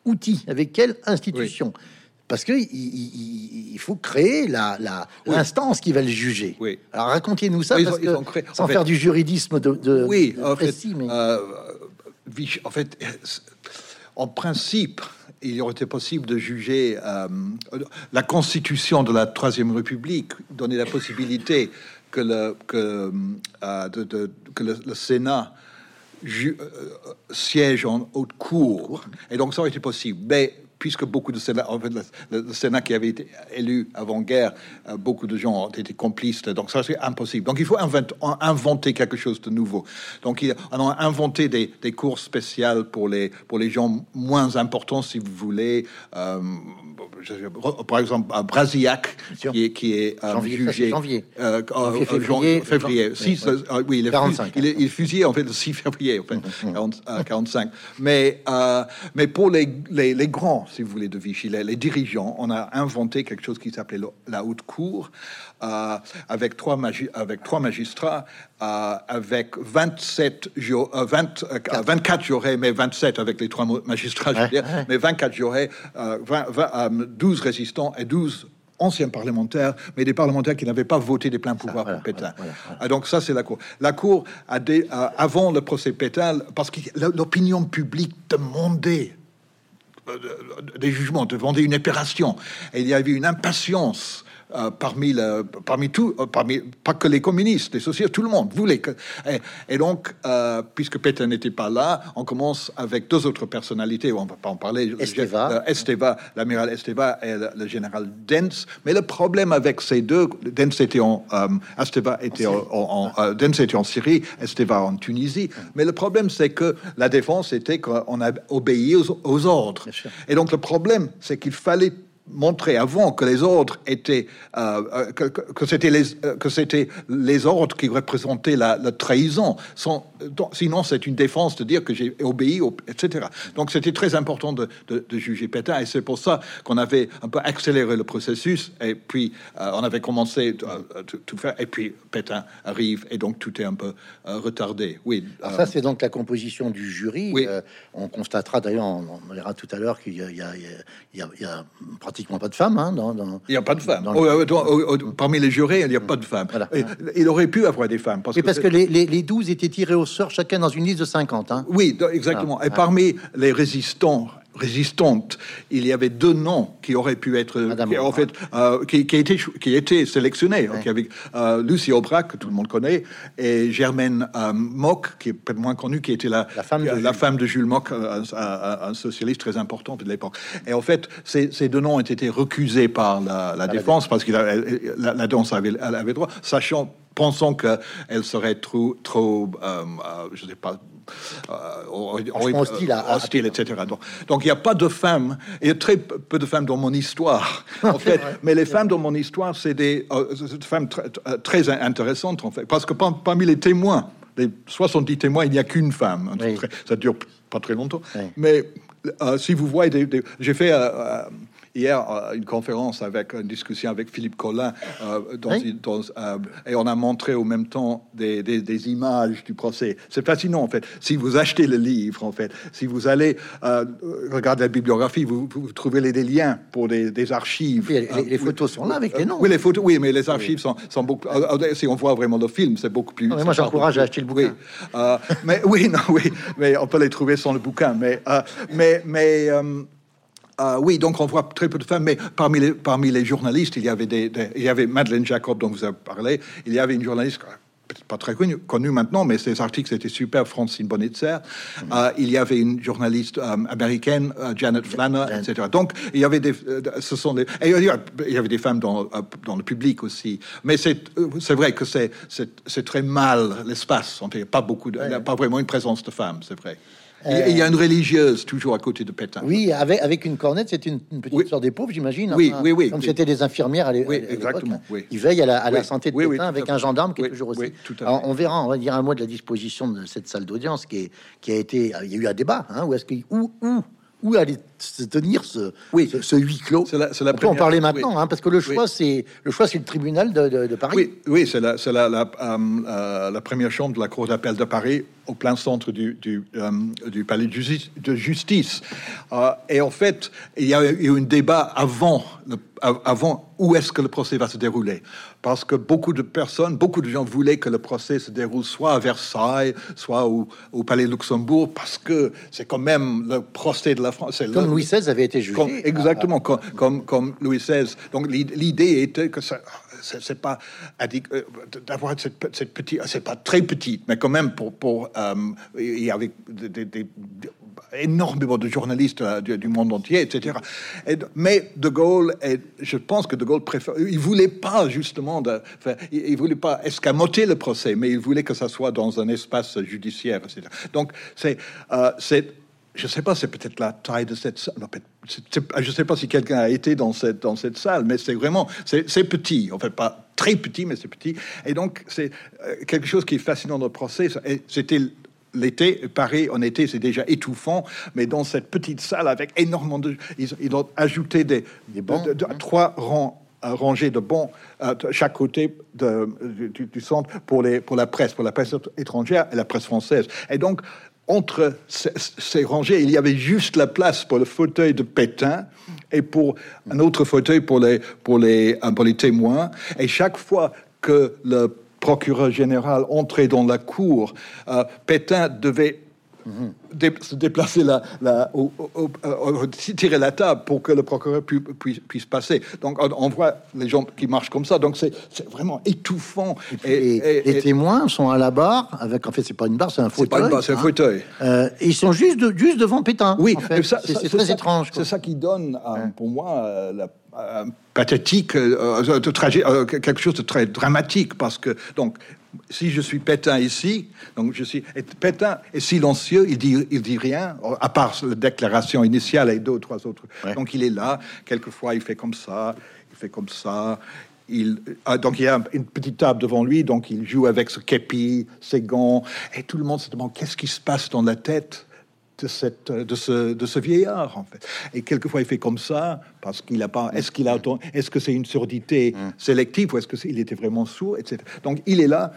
outil Avec quelle institution oui. Parce qu'il il, il, faut créer l'instance la, oui. qui va le juger. Oui. Alors racontez-nous ça, parce que, sans faire du juridisme de, de oui, de en précis, fait, mais... euh, en fait, en principe, il aurait été possible de juger euh, la constitution de la Troisième République, donner la possibilité que le, que, euh, de, de, que le, le Sénat Ju, euh, siège en haute cour. Et donc, ça aurait été possible. Mais puisque beaucoup de Sénat, en fait, le, le, Sénat qui avait été élu avant-guerre, euh, beaucoup de gens ont été complices, donc ça c'est impossible. Donc il faut inventer, inventer, quelque chose de nouveau. Donc il, on a inventé des, des, cours spéciales pour les, pour les gens moins importants, si vous voulez. Euh, par exemple, à Brasillac, qui est, qui est euh, janvier, jugé. Janvier. Euh, février. février. 6, oui, euh, oui, il, 45, il, il, est fusillé en fait le 6 février, en fait, mmh, 40, 45. Mais, mais pour les, les, les grands, si vous voulez, de Vichy, les, dirigeants, on a inventé quelque chose qui s'appelait la haute cour, euh, avec, trois avec trois magistrats, euh, avec 27 jours, euh, 20, 24 jurés, mais 27 avec les trois magistrats, je veux dire, mais 24 jurés, 20, 20, 12 résistants et 12 anciens parlementaires, mais des parlementaires qui n'avaient pas voté des pleins pouvoirs voilà, pour Pétain. Voilà, voilà. Donc ça, c'est la Cour. La Cour, a euh, avant le procès Pétain, parce que l'opinion publique demandait des jugements, demandaient une opération. Et il y avait une impatience euh, parmi, le, parmi tout, euh, parmi, pas que les communistes, les socialistes, tout le monde voulait que. Et, et donc, euh, puisque Pétain n'était pas là, on commence avec deux autres personnalités, on va pas en parler. Esteva, Esteva l'amiral Esteva et le, le, général Dens. Mais le problème avec ces deux, Dens était en, Esteva était en, en, en Dens était en Syrie, Esteva en Tunisie. Mais le problème, c'est que la défense était qu'on a obéi aux, aux ordres. Et donc le problème, c'est qu'il fallait montrer avant que les ordres étaient euh, que, que c'était les que c'était les ordres qui représentaient la, la trahison. Sans, sinon c'est une défense de dire que j'ai obéi etc donc c'était très important de, de, de, juger Pétain et c'est pour ça qu'on avait un peu accéléré le processus et puis euh, on avait commencé à, tout faire et puis Pétain arrive et donc tout est un peu euh, retardé. Oui Alors ça c'est donc la composition du jury. Oui. on constatera d'ailleurs on, on verra tout à l'heure qu'il y a, il y a, il y a, il y a pratiquement pas de femmes. Hein, dans, dans, il n'y a pas de femmes. Le... Oh, oh, oh, parmi les jurés, il n'y a pas de femmes. Voilà. Il aurait pu avoir des femmes. Parce, que, parce que, les, les, les, 12 étaient tirés au sort, chacun dans une liste de 50. Hein. Oui, exactement. Et parmi les résistants résistante, il y avait deux noms qui auraient pu être, qui, en fait, euh, qui, qui, étaient, qui étaient sélectionnés. Ouais. Avec euh, Lucie Aubrac, que tout le monde connaît, et Germaine euh, Mock, qui est peut-être moins connue, qui était la, la, femme, de la Jules. femme de Jules Mock, un, un, un, socialiste très important de l'époque. Et en fait, ces, ces, deux noms ont été recusés par la, la défense, parce que la, la, danse avait, elle avait droit, sachant pensant qu'elle serait trop, trop euh, euh, je ne sais pas, euh, hostile, à, hostile, etc. Donc, donc il n'y a pas de femmes, il y a très peu de femmes dans mon histoire, en fait. mais les femmes dans mon histoire, c'est des, euh, femmes très, très intéressantes, en fait, parce que parmi les témoins, les 70 témoins, il n'y a qu'une femme. Oui. Ça dure pas très longtemps. Oui. Mais euh, si vous voyez, des, des, j'ai fait hier euh, une conférence avec une discussion avec Philippe Collin, euh, dans, Oui. dans- euh, et on a montré au même temps des, des- des images du procès. C'est fascinant en fait. Si vous achetez le livre, en fait, si vous allez regarder la bibliographie, vous, vous trouvez les, des liens pour des, des archives. Les- les photos sont là avec les noms. Oui, les photos. Oui, mais les archives sont, sont beaucoup. Si on voit vraiment le film, c'est beaucoup plus. Non, mais moi, j'encourage à acheter le bouquin. Oui, mais oui, non, oui, mais on peut les trouver sans le bouquin. Mais, euh, mais, mais. euh, euh, oui, donc on voit très peu de femmes, mais parmi les, parmi les journalistes, il y avait des, des- il y avait Madeleine Jacob dont vous avez parlé, il y avait une journaliste euh, pas très connue, maintenant, mais ses articles étaient super, Francine Bonitzer. Euh, il y avait une journaliste euh, américaine, euh, Janet Flanner, etc. Donc il y avait des, ce sont des, et il y avait des femmes dans, dans le public aussi. Mais c'est, vrai que c'est, très mal l'espace. Il n'y a pas beaucoup, de, il y a pas vraiment une présence de femmes, c'est vrai. Il y a- il y a une religieuse toujours à côté de Pétain. Oui, avec, avec une cornette, c'est une, une petite Oui. sorte des pauvres, j'imagine. Oui, oui, oui, Comme oui. c'était des infirmières à l'é- Oui, l'époque, exactement, hein, oui. Qui veillent à la, à la santé de Pétain avec un gendarme qui est toujours aussi. tout à Alors, on verra, on va dire un mot de la disposition de cette salle d'audience qui, est, qui a été. Il y a eu un débat. Hein, où est-ce qu'il où, où, où allait se tenir ce, Oui. ce, ce huis clos C'est la- c'est la On peut en parler oui. maintenant, hein, parce que le choix, Oui. c'est le choix, c'est le tribunal de, de- de Paris. Oui, oui c'est la, c'est la, la, euh, euh, la première chambre de la Cour d'appel de Paris, au plein centre du, du, euh, du palais de justice. De justice. Euh, et en fait, il y a eu un débat avant, avant où est-ce que le procès va se dérouler. Parce que beaucoup de personnes, beaucoup de gens voulaient que le procès se déroule soit à Versailles, soit au, au palais Luxembourg, parce que c'est quand même le procès de la France. c'est Comme le- Louis XVI avait été jugé. comme- exactement, comme, comme, comme Louis XVI. Donc l'i- l'idée était que ça, c'est pas euh, d'avoir cette, cette petite, c'est pas très petite, mais quand même pour, pour euh, il y avait des, des- énormément de journalistes euh, du, du monde entier, etc. Et mais De Gaulle, et je pense que De Gaulle préfère, il voulait pas justement, de, enfin, il, il voulait pas escamoter le procès, mais il voulait que ça soit dans un espace judiciaire, etc. Donc c'est, euh, c'est je sais pas, c'est peut-être la taille de cette salle. Je sais pas si quelqu'un a été dans cette, dans cette salle, mais c'est vraiment, c'est petit. En fait, pas très petit, mais c'est petit. Et donc, c'est euh, quelque chose qui est fascinant dans le procès. C'était l'été, Paris en été, c'est déjà étouffant, mais dans cette petite salle avec énormément de. Ils, ils ont ajouté des, Des bancs. de- de- trois rangs. euh, rangées de bancs à t- chaque côté de- du- du centre pour, les, pour la presse, pour la presse étrangère et la presse française. Et donc, entre ces, rangées, il y avait juste la place pour le fauteuil de Pétain et pour un autre fauteuil pour les, pour les, euh, témoins. Et chaque fois que le procureur général entrait dans la cour, euh, Pétain devait dé- se déplacer là, là au, au- au- au- tirer la table pour que le procureur pu- puisse, puisse passer. Donc on, on voit les gens qui marchent comme ça. Donc c'est vraiment étouffant. Et, Et- et- les témoins sont à la barre, avec en fait, c'est pas une barre, c'est un c'est fauteuil. pas une barre, c'est un hein. fauteuil. Euh, ils sont juste, de- juste devant Pétain. Oui, en fait. c'est très ça- étrange. C'est ça qui donne, euh, pour moi, euh, la, pathétique, euh, de quelque chose de très dramatique, parce que donc. Si je suis Pétain ici, donc je suis et Pétain est silencieux, il dit il dit rien, à part la déclaration initiale et deux ou trois autres. Ouais. Donc il est là. Quelquefois il fait comme ça, il fait comme ça. Il, ah, donc il y a une petite table devant lui, donc il joue avec ce képi, ses gants, et tout le monde se demande qu'est-ce qui se passe dans la tête? De, cette, de, ce, de ce vieillard, en fait. Et quelquefois, il fait comme ça, parce qu'il a pas... Est-ce qu'il a... Est-ce que c'est une surdité sélective, ou est-ce qu'il était vraiment sourd, etc. Donc, il est là.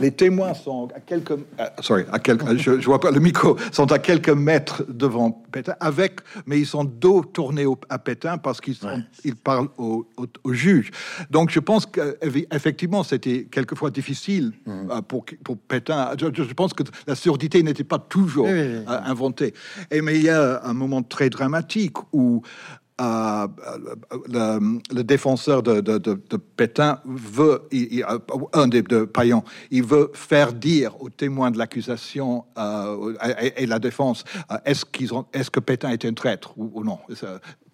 Les témoins sont à quelques... ah, sorry, à quelques... je, je vois pas le micro. sont à quelques mètres devant Pétain, avec... Mais ils sont dos tournés au- à Pétain, parce qu'ils ils parlent au, au- au juge. Donc, je pense qu'effectivement, c'était quelquefois difficile euh, pour, pour Pétain. Je, je pense que la surdité n'était pas toujours Oui, oui, oui. euh, inventé. Et mais il y a un moment très dramatique où euh, le, défenseur de, Pétain veut, euh, un des de Payan, il veut faire dire aux témoins de l'accusation euh, et, et la défense, est-ce qu'ils est-ce que Pétain est un traître ou, ou non?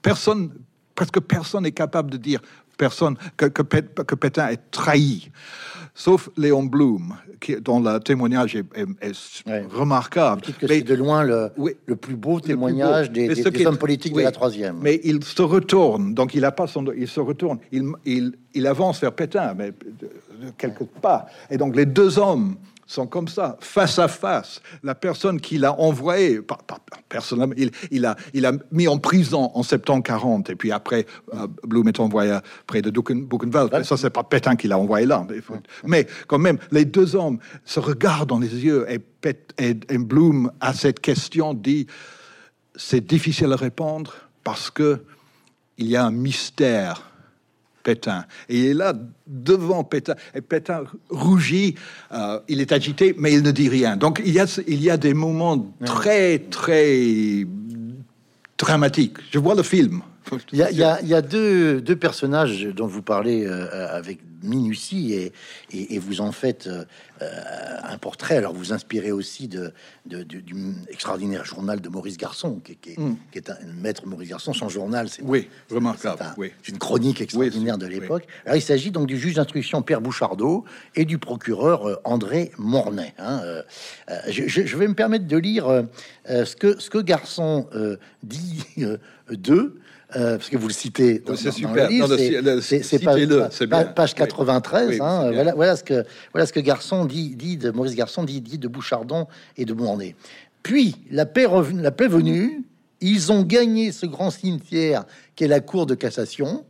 Personne, presque personne n'est capable de dire personne que, que, Pét- que Pétain est trahi, sauf Léon Blum, qui, dont le témoignage est, est- est Ouais. remarquable. Que Mais- c'est de loin le, Oui. le plus beau plus témoignage beau. des, hommes politiques oui. de la troisième. Mais il se retourne, donc il a pas son, il se retourne, il, il, il avance vers Pétain, mais quelques pas. Et donc les deux hommes sont comme ça, face à face. La personne qui l'a envoyé, personnellement, il, il, a, il a mis en prison en septembre 40, et puis après, euh, Blum est envoyé près de Buchenwald. Ça, c'est pas Pétain qui l'a envoyé là. Mais, quand même, les deux hommes se regardent dans les yeux, et, et, et Blum, à cette question, dit c'est difficile à répondre parce que il y a un mystère Pétain. Et il est là devant Pétain. Et Pétain rougit, euh, il est agité, mais il ne dit rien. Donc il y a, il y a des moments très, très dramatiques. Je vois le film. Il y a, il y a, deux, deux, personnages dont vous parlez euh, avec minutie et, et, vous en faites euh, un portrait. Alors vous inspirez aussi de, du extraordinaire journal de Maurice Garçon, qui, qui, mm. qui, est un maître Maurice Garçon. Son journal, c'est oui, remarquable. oui. une chronique extraordinaire de l'époque. Alors il s'agit donc du juge d'instruction Pierre Bouchardot et du procureur euh, André Mornay. Hein. Euh, je, je, vais me permettre de lire ce que ce que Garçon dit d'eux. Euh, parce que vous le citez dans, c'est super. C'est page 93. hein, voilà, voilà, ce que voilà ce que Garçon dit, dit de Maurice Garçon dit, dit de Bouchardon et de Mornay. Puis la paix revenue, la paix venue, ils ont gagné ce grand cimetière qu'est la cour de cassation.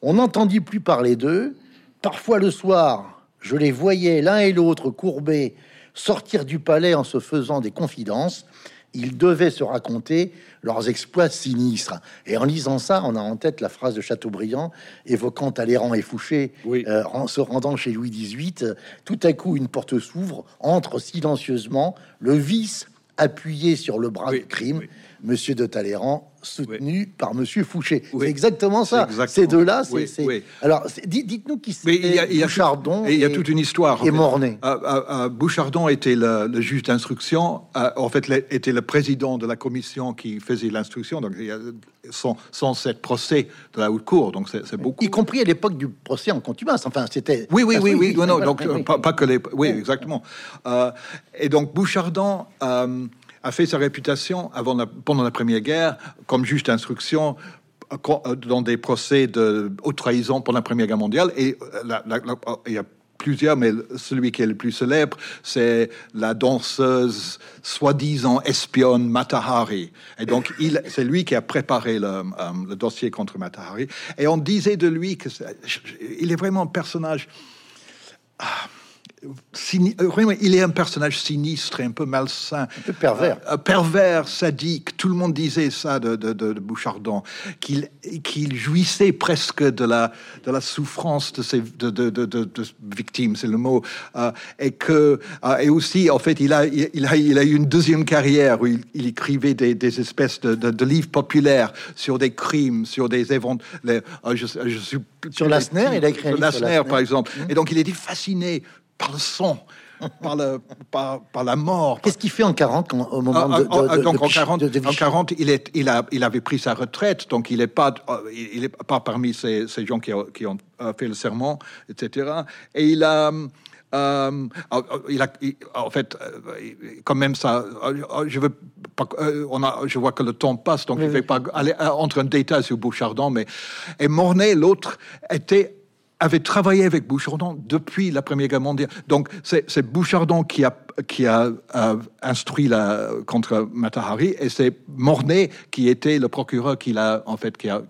On n'entendit plus parler d'eux. Parfois le soir, je les voyais l'un et l'autre courbés sortir du palais en se faisant des confidences ils devaient se raconter leurs exploits sinistres. Et en lisant ça, on a en tête la phrase de Chateaubriand évoquant Talleyrand et Fouché euh, en se rendant chez Louis XVIII. Tout à coup, une porte s'ouvre, entre silencieusement le vice appuyé sur le bras du crime, Monsieur de Talleyrand soutenu par Monsieur Fouché. C'est exactement ça. Ces deux-là, c'est. Alors, dites-nous qui c'est. Il y a, Bouchardon. Et il y a toute une histoire. Et Mornay. Bouchardon était le, juge d'instruction. en fait, était le président de la commission qui faisait l'instruction. Donc, il y a 107 procès de la haute cour. Donc, c'est beaucoup. Y compris à l'époque du procès en contumace. Enfin, c'était. Oui, oui, oui, oui. non, donc, pas, que les. Oui, exactement. Euh, et donc, Bouchardon. Euh, a fait sa réputation avant pendant la Première Guerre comme juge d'instruction euh, dans des procès de haute trahison pendant la Première Guerre mondiale. Et euh, il y a plusieurs, mais celui qui est le plus célèbre, c'est la danseuse soi-disant espionne Matahari. Et donc, c'est lui qui a préparé le, euh, dossier contre Matahari. Et on disait de lui que il est vraiment un personnage. Ah, il est un personnage sinistre et un peu malsain. Un peu pervers. Euh, pervers, sadique. Tout le monde disait ça de, de, Bouchardon, qu'il jouissait presque de la, de la souffrance de ses de, victimes, c'est le mot. Euh, et que, et aussi, en fait, il a, il, a, il a eu une deuxième carrière où il, écrivait des, des espèces de, livres populaires sur des crimes, sur des événements. je, suis, sur Lassner, il a écrit un livre par exemple. Mmh. Et donc, il était fasciné par le son, par, le, par, par la mort. Qu'est-ce qu'il fait en 40 au moment de, ah, donc en 40, en 40 il, est, il, a, il avait pris sa retraite, donc il n'est pas, euh, il est pas parmi ces, ces gens qui, qui, ont euh, fait le serment, etc. Et il a... Euh, il a, en fait, quand même ça. Je veux pas, on a, je vois que le temps passe, donc je ne vais pas aller entre un détail sur Bouchardon, mais et Mornay, l'autre, était avait travaillé avec Bouchardon depuis la Première Guerre mondiale. Donc, c'est Bouchardon qui a, qui a instruit la, contre Matahari et c'est Mornay qui était le procureur qui l'a, en fait, qui a,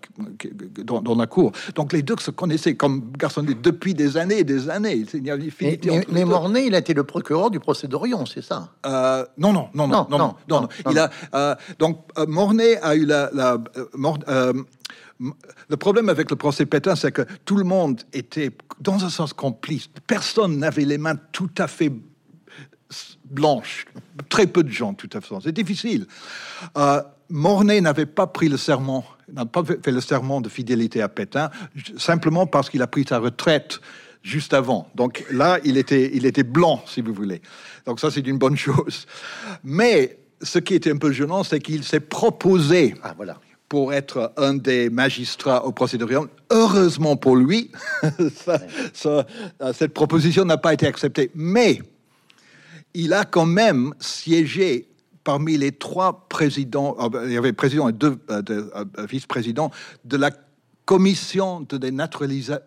dans, la cour. Donc, les deux se connaissaient comme garçon depuis des années et des années. Il y a mais, mais, Mornay, il a été le procureur du procès d'Orion, c'est ça? Euh, non, non, non, non, non, non, Il a, euh, donc, euh, Mornay a eu la, la le problème avec le procès Pétain, c'est que tout le monde était, dans un sens, complice. Personne n'avait les mains tout à fait blanches. Très peu de gens, tout à fait. C'est difficile. Euh, Mornay n'avait pas pris le serment, n'a pas fait le serment de fidélité à Pétain, simplement parce qu'il a pris sa retraite juste avant. Donc là, il était, il était blanc, si vous voulez. Donc ça, c'est une bonne chose. Mais ce qui était un peu gênant, c'est qu'il s'est proposé ah, voilà pour être un des magistrats au procès d'Orient. Heureusement pour lui, cette proposition n'a pas été acceptée. Mais il a quand même siégé parmi les trois présidents, euh, il y avait président et deux euh, euh, vice-présidents de la commission de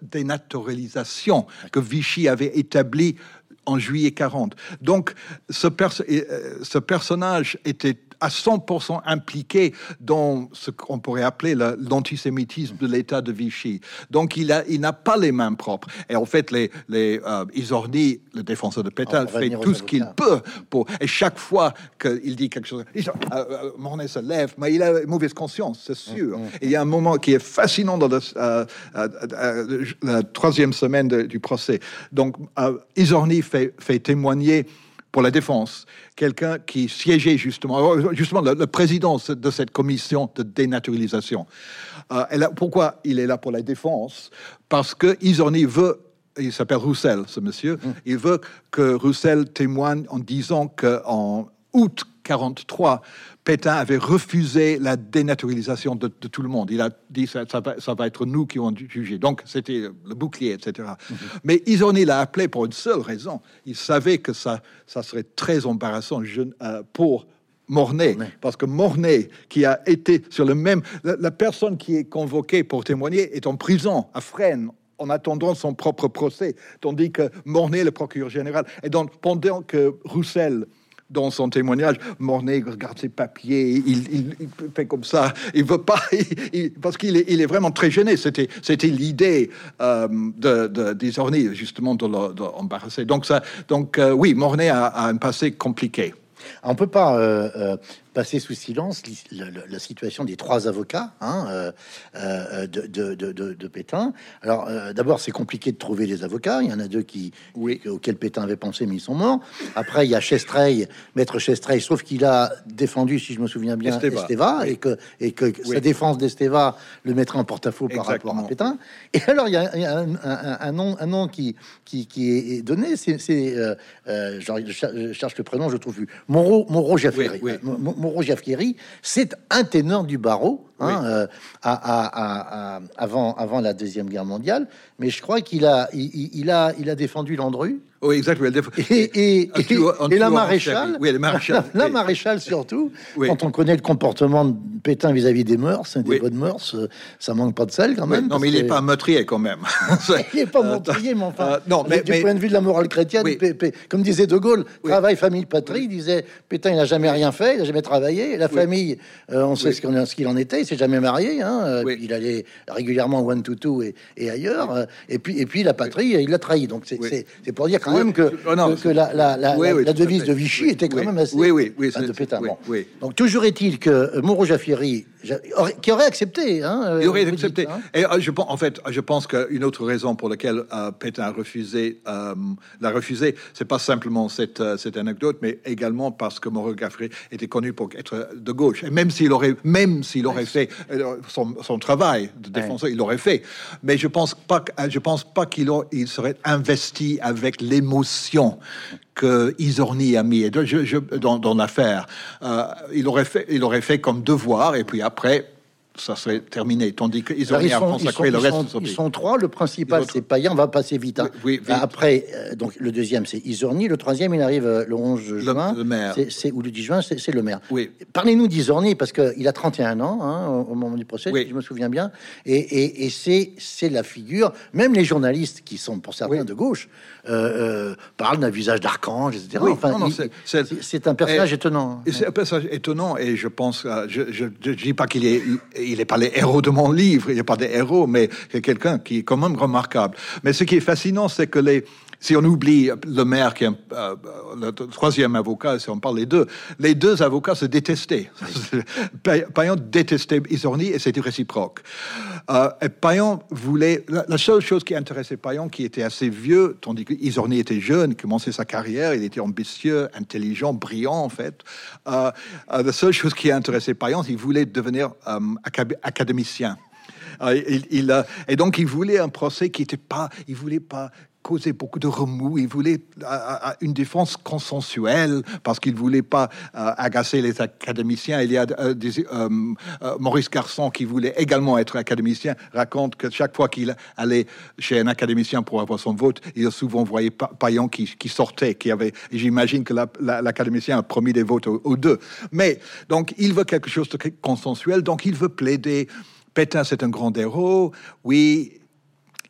dénaturalisation que Vichy avait établie en juillet 40. Donc, ce, ce personnage était à 100% impliqué dans ce qu'on pourrait appeler l'antisémitisme de l'État de Vichy. Donc il, a, il n'a pas les mains propres. Et en fait, les, les euh, Isorni, le défenseur de Pétain, fait tout ce qu'il peut pour. Et chaque fois qu'il dit quelque chose, il, euh, euh se lève, mais il a une mauvaise conscience, c'est sûr. Mm, mm. Et il y a un moment qui est fascinant dans euh, la troisième semaine du procès. Donc Isorni fait, fait témoigner pour la défense, quelqu'un qui siégeait justement, euh, justement le, président de cette commission de dénaturalisation. Euh, pourquoi il est là pour la défense? Parce que Isorni veut il s'appelle Roussel, ce monsieur. Hum. Il veut que Roussel témoigne en disant qu'en août 43, Pétain avait refusé la dénaturalisation de, tout le monde. Il a dit ça, ça, va, ça va être nous qui vont juger. Donc c'était le bouclier, etc. Mhm. Mais Isoni l'a appelé pour une seule raison. Il savait que ça, ça serait très embarrassant euh, pour Mornay, parce que Mornay, qui a été sur le même, la, personne qui est convoquée pour témoigner est en prison à Fresnes en attendant son propre procès, tandis que Mornay, le procureur général, et donc pendant que Roussel dans son témoignage, Mornay regarde ses papiers, il, fait comme ça, il veut pas, parce qu'il est, vraiment très gêné. C'était, l'idée euh, de, de justement de l'embarrasser. Donc ça, donc euh, oui, Mornay a, a, un passé compliqué. On peut pas euh, euh passer sous silence la, situation des trois avocats hein, euh, euh, de, de, de, de, Pétain. Alors, euh, d'abord, c'est compliqué de trouver des avocats. Il y en a deux qui, oui. auxquels Pétain avait pensé, mais ils sont morts. Après, il y a Chestreil, maître Chestreil, sauf qu'il a défendu, si je me souviens bien, Esteva, et que, et que sa défense d'Esteva le mettrait en porte-à-faux par rapport à Pétain. Et alors, il y a, un, nom, un nom qui, qui, qui est donné, c'est, je cherche le prénom, je trouve plus. Moreau, Moreau. Moreau c'est un ténor du barreau hein, euh, avant, avant la deuxième guerre mondiale, mais je crois qu'il a, il, a, il a défendu Landru. Oui, exactement. Et, et, et, la maréchale, oui, maréchal, la, maréchale surtout, quand on connaît le comportement de Pétain vis-à-vis des mœurs, des bonnes mœurs, euh, ça manque pas de sel quand même. non, mais il n'est pas meurtrier quand même. il n'est pas euh, meurtrier, mais enfin, euh, non, mais, du point de vue de la morale chrétienne, comme disait De Gaulle, travail, famille, patrie, il disait Pétain, il n'a jamais rien fait, il n'a jamais travaillé. La famille, on sait ce qu'il en était, s'est jamais marié. Hein, il allait régulièrement one to two et, ailleurs. Et puis, et puis la patrie, il l'a trahi. Donc c'est pour dire quand même que, oh que, la, la, la, la devise de Vichy était quand même assez oui, oui, oui, de Pétain. Donc toujours est-il que Moreau-Jaffieri, qui aurait accepté, hein, il aurait euh, accepté. Hein. Et euh, je pense, en fait, je pense qu'une autre raison pour laquelle euh, Pétain a refusé, l'a refusé, c'est pas simplement cette, cette anecdote, mais également parce que Moreau-Jaffieri était connu pour être de gauche. Et même s'il aurait, même s'il aurait fait son, son, travail de défenseur, il l'aurait fait. Mais je pense pas, je pense pas qu'il il serait investi avec l'émotion que Isorni a mis dans, l'affaire. Euh, il aurait fait comme devoir, et puis après, ça serait terminé. Tandis qu'ils ont rien consacré le reste. Ils sont, trois. Le principal, c'est Payan. On va passer vite. Hein. Oui, Après, euh, donc le deuxième, c'est Isorni. Le troisième, il arrive euh, le 11 juin. Le, maire. C'est, ou le 10 juin, c'est, le maire. Oui. Parlez-nous d'Isorni, parce qu'il a 31 ans hein, au, moment du procès, si je me souviens bien. Et, et, c'est, c'est la figure, même les journalistes qui sont pour certains de gauche, euh, parlent d'un visage d'archange, etc. enfin, c'est, un personnage étonnant. C'est un personnage étonnant, et je pense, je ne dis pas qu'il est il n'est pas les héros de mon livre, il n'est pas des héros, mais c'est quelqu'un qui est quand même remarquable. Mais ce qui est fascinant, c'est que les, si on oublie le maire qui est euh, le troisième avocat, si on parle des deux, les deux avocats se détestaient. Payan détestait Isorni et c'était réciproque. Euh, et Payan voulait, la, seule chose qui intéressait Payan, qui était assez vieux, tandis que Isorni était jeune, commençait sa carrière, il était ambitieux, intelligent, brillant en fait. Euh, la seule chose qui intéressait Payan, il voulait devenir académicien. il, et donc, il voulait un procès qui n'était pas, il voulait pas causé beaucoup de remous. Il voulait une défense consensuelle parce qu'il voulait pas euh, agacer les académiciens. Il y a euh, des, euh, Maurice Garçon qui voulait également être académicien raconte que chaque fois qu'il allait chez un académicien pour avoir son vote, il a souvent voyé Payan qui, qui sortait, qui avait. J'imagine que l'académicien a promis des votes aux, aux, deux. Mais donc il veut quelque chose de consensuel. Donc il veut plaider. Pétain, c'est un grand héros. Oui,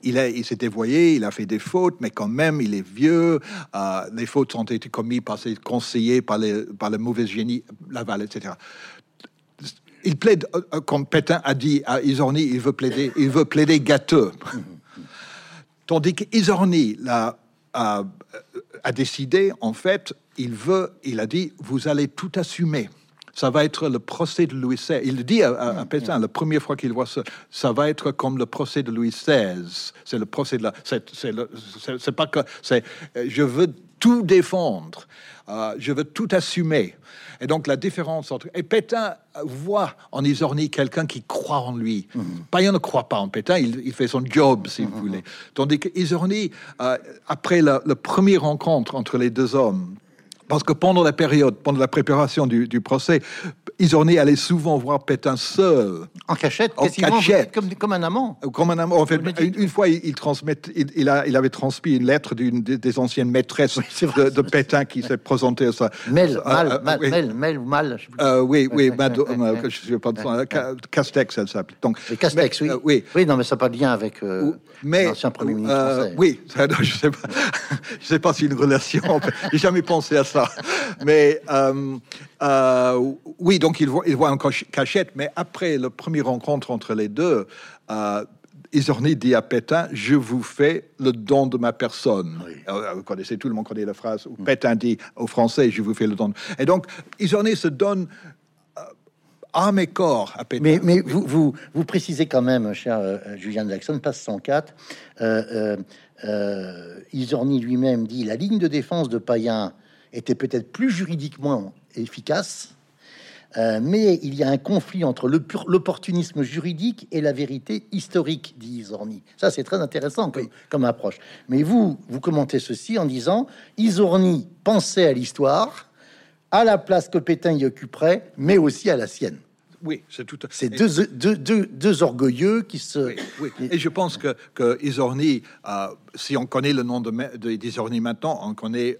il, il s'est dévoyé, il a fait des fautes, mais quand même, il est vieux. Euh, les fautes ont été commises par ses conseillers, par, les, par le mauvais génie Laval, etc. Il plaide, euh, comme Pétain a dit à Isorni, il veut plaider, il veut plaider gâteux. Tandis qu'Isorni a, a, a décidé, en fait, il veut, il a dit, vous allez tout assumer ça va être le procès de Louis XVI. Il dit à, à, Pétain, la première fois qu'il voit ça, ça va être comme le procès de Louis XVI. C'est le procès de la. C'est pas que. C'est. Je veux tout défendre. Euh, je veux tout assumer. Et donc la différence entre et Pétain voit en Isorni quelqu'un qui croit en lui. Mm Payan ne croit pas en Pétain, il, fait son job si vous voulez. Tandis que Isorni, euh, après la, la première rencontre entre les deux hommes, parce que pendant la période, pendant la préparation du, procès, Isorni allait souvent voir Pétain seul. En cachette En cachette. Comme, comme un amant Comme un amant. En fait, une, une fois, il, il transmet, il, il, a, il avait transmis une lettre d'une des, anciennes maîtresses de, de Pétain qui s'est présentée à ça. Mel, Euh, mal, euh, mal, oui. Mel, Mel ou mal. je. Euh, oui, oui, euh, je sais pas, Ca- Castex, elle s'appelle. Donc, Mais Castex, mais, oui. oui. Oui, non, mais ça n'a pas de lien avec l'ancien Premier ministre français. oui, ça, non, je sais pas, je sais pas si une relation. J'ai jamais pensé à ça. Mais euh, euh, oui, donc il voit, il voit en cach- cachette. Mais après la première rencontre entre les deux, euh, Isorni dit à Pétain Je vous fais le don de ma personne. Oui. Euh, Vous connaissez, tout le monde connaît la phrase où Pétain dit aux Français Je vous fais le don. Et donc, Isorni se donne euh, âme et corps à Pétain. Mais, mais vous, vous, vous précisez quand même, cher euh, Julian Jackson, passe 104, euh, euh, euh, Isorni lui-même dit la ligne de défense de Payen était peut-être plus juridiquement efficace, euh, mais il y a un conflit entre l'opportunisme juridique et la vérité historique, dit Isorni. Ça, c'est très intéressant comme, comme approche. Mais vous, vous commentez ceci en disant Isorni pensait à l'histoire, à la place que Pétain y occuperait, mais aussi à la sienne. oui, c'est tout. C'est deux, deux, deux, deux orgueilleux qui se. Oui, oui. Et je pense que, que Isorni, euh, si on connaît le nom de, de maintenant, on connaît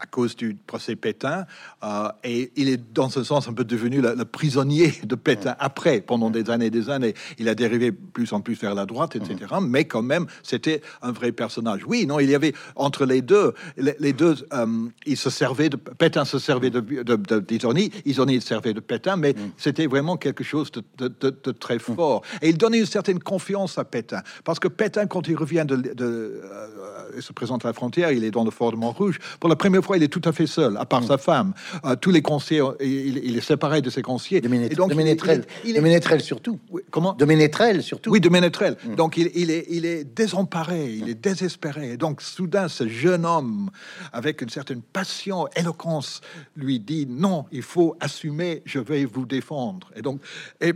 à cause du procès Pétain, euh, et il est dans ce sens un peu devenu le, le prisonnier de Pétain après, pendant des années et des années. Il a dérivé plus en plus vers la droite, etc. Mais quand même, c'était un vrai personnage. Oui, non, il y avait entre les deux, les, les deux, euh, ils se servaient de Pétain se servait de, de, de- servait de Pétain, mais c'était vraiment quelque chose de, de- de- de très fort. Et il donnait une certaine confiance à Pétain, parce que Pétain, quand il revient de, de- euh, il se présente à la frontière, il est dans le fort de Montrouge. Pour la première fois, il est tout à fait seul, à part sa femme. Euh, tous les conseillers, il, il est séparé de ses conseillers. De, Ménétrel. il est- il de Ménétrel surtout. Oui, comment De Ménétrel surtout. oui, de Ménétrel. Donc, il, il est, il est désemparé, il est désespéré. Et donc, soudain, ce jeune homme, avec une certaine passion, éloquence, lui dit non, il faut assumer, je vais vous défendre. Et donc, et,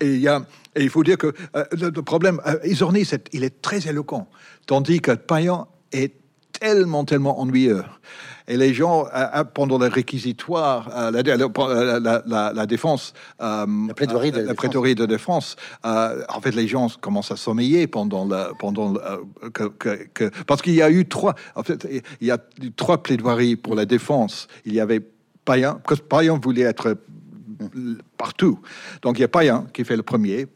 et il y a, et il faut dire que euh, le, le problème, euh, Isorni, il est très éloquent, tandis que Payan est tellement, tellement ennuyeux. Et les gens, euh, euh, pendant le réquisitoire, euh, la, la, la, la- la défense, La plaidoirie de la défense. de défense, en fait, les gens commencent à sommeiller pendant le, pendant le, que, que, que- parce qu'il y a eu trois, en fait, il y a eu trois plaidoiries pour la défense. Il y avait Payan, parce que Payan voulait être partout. Donc il y a Payan qui fait le premier,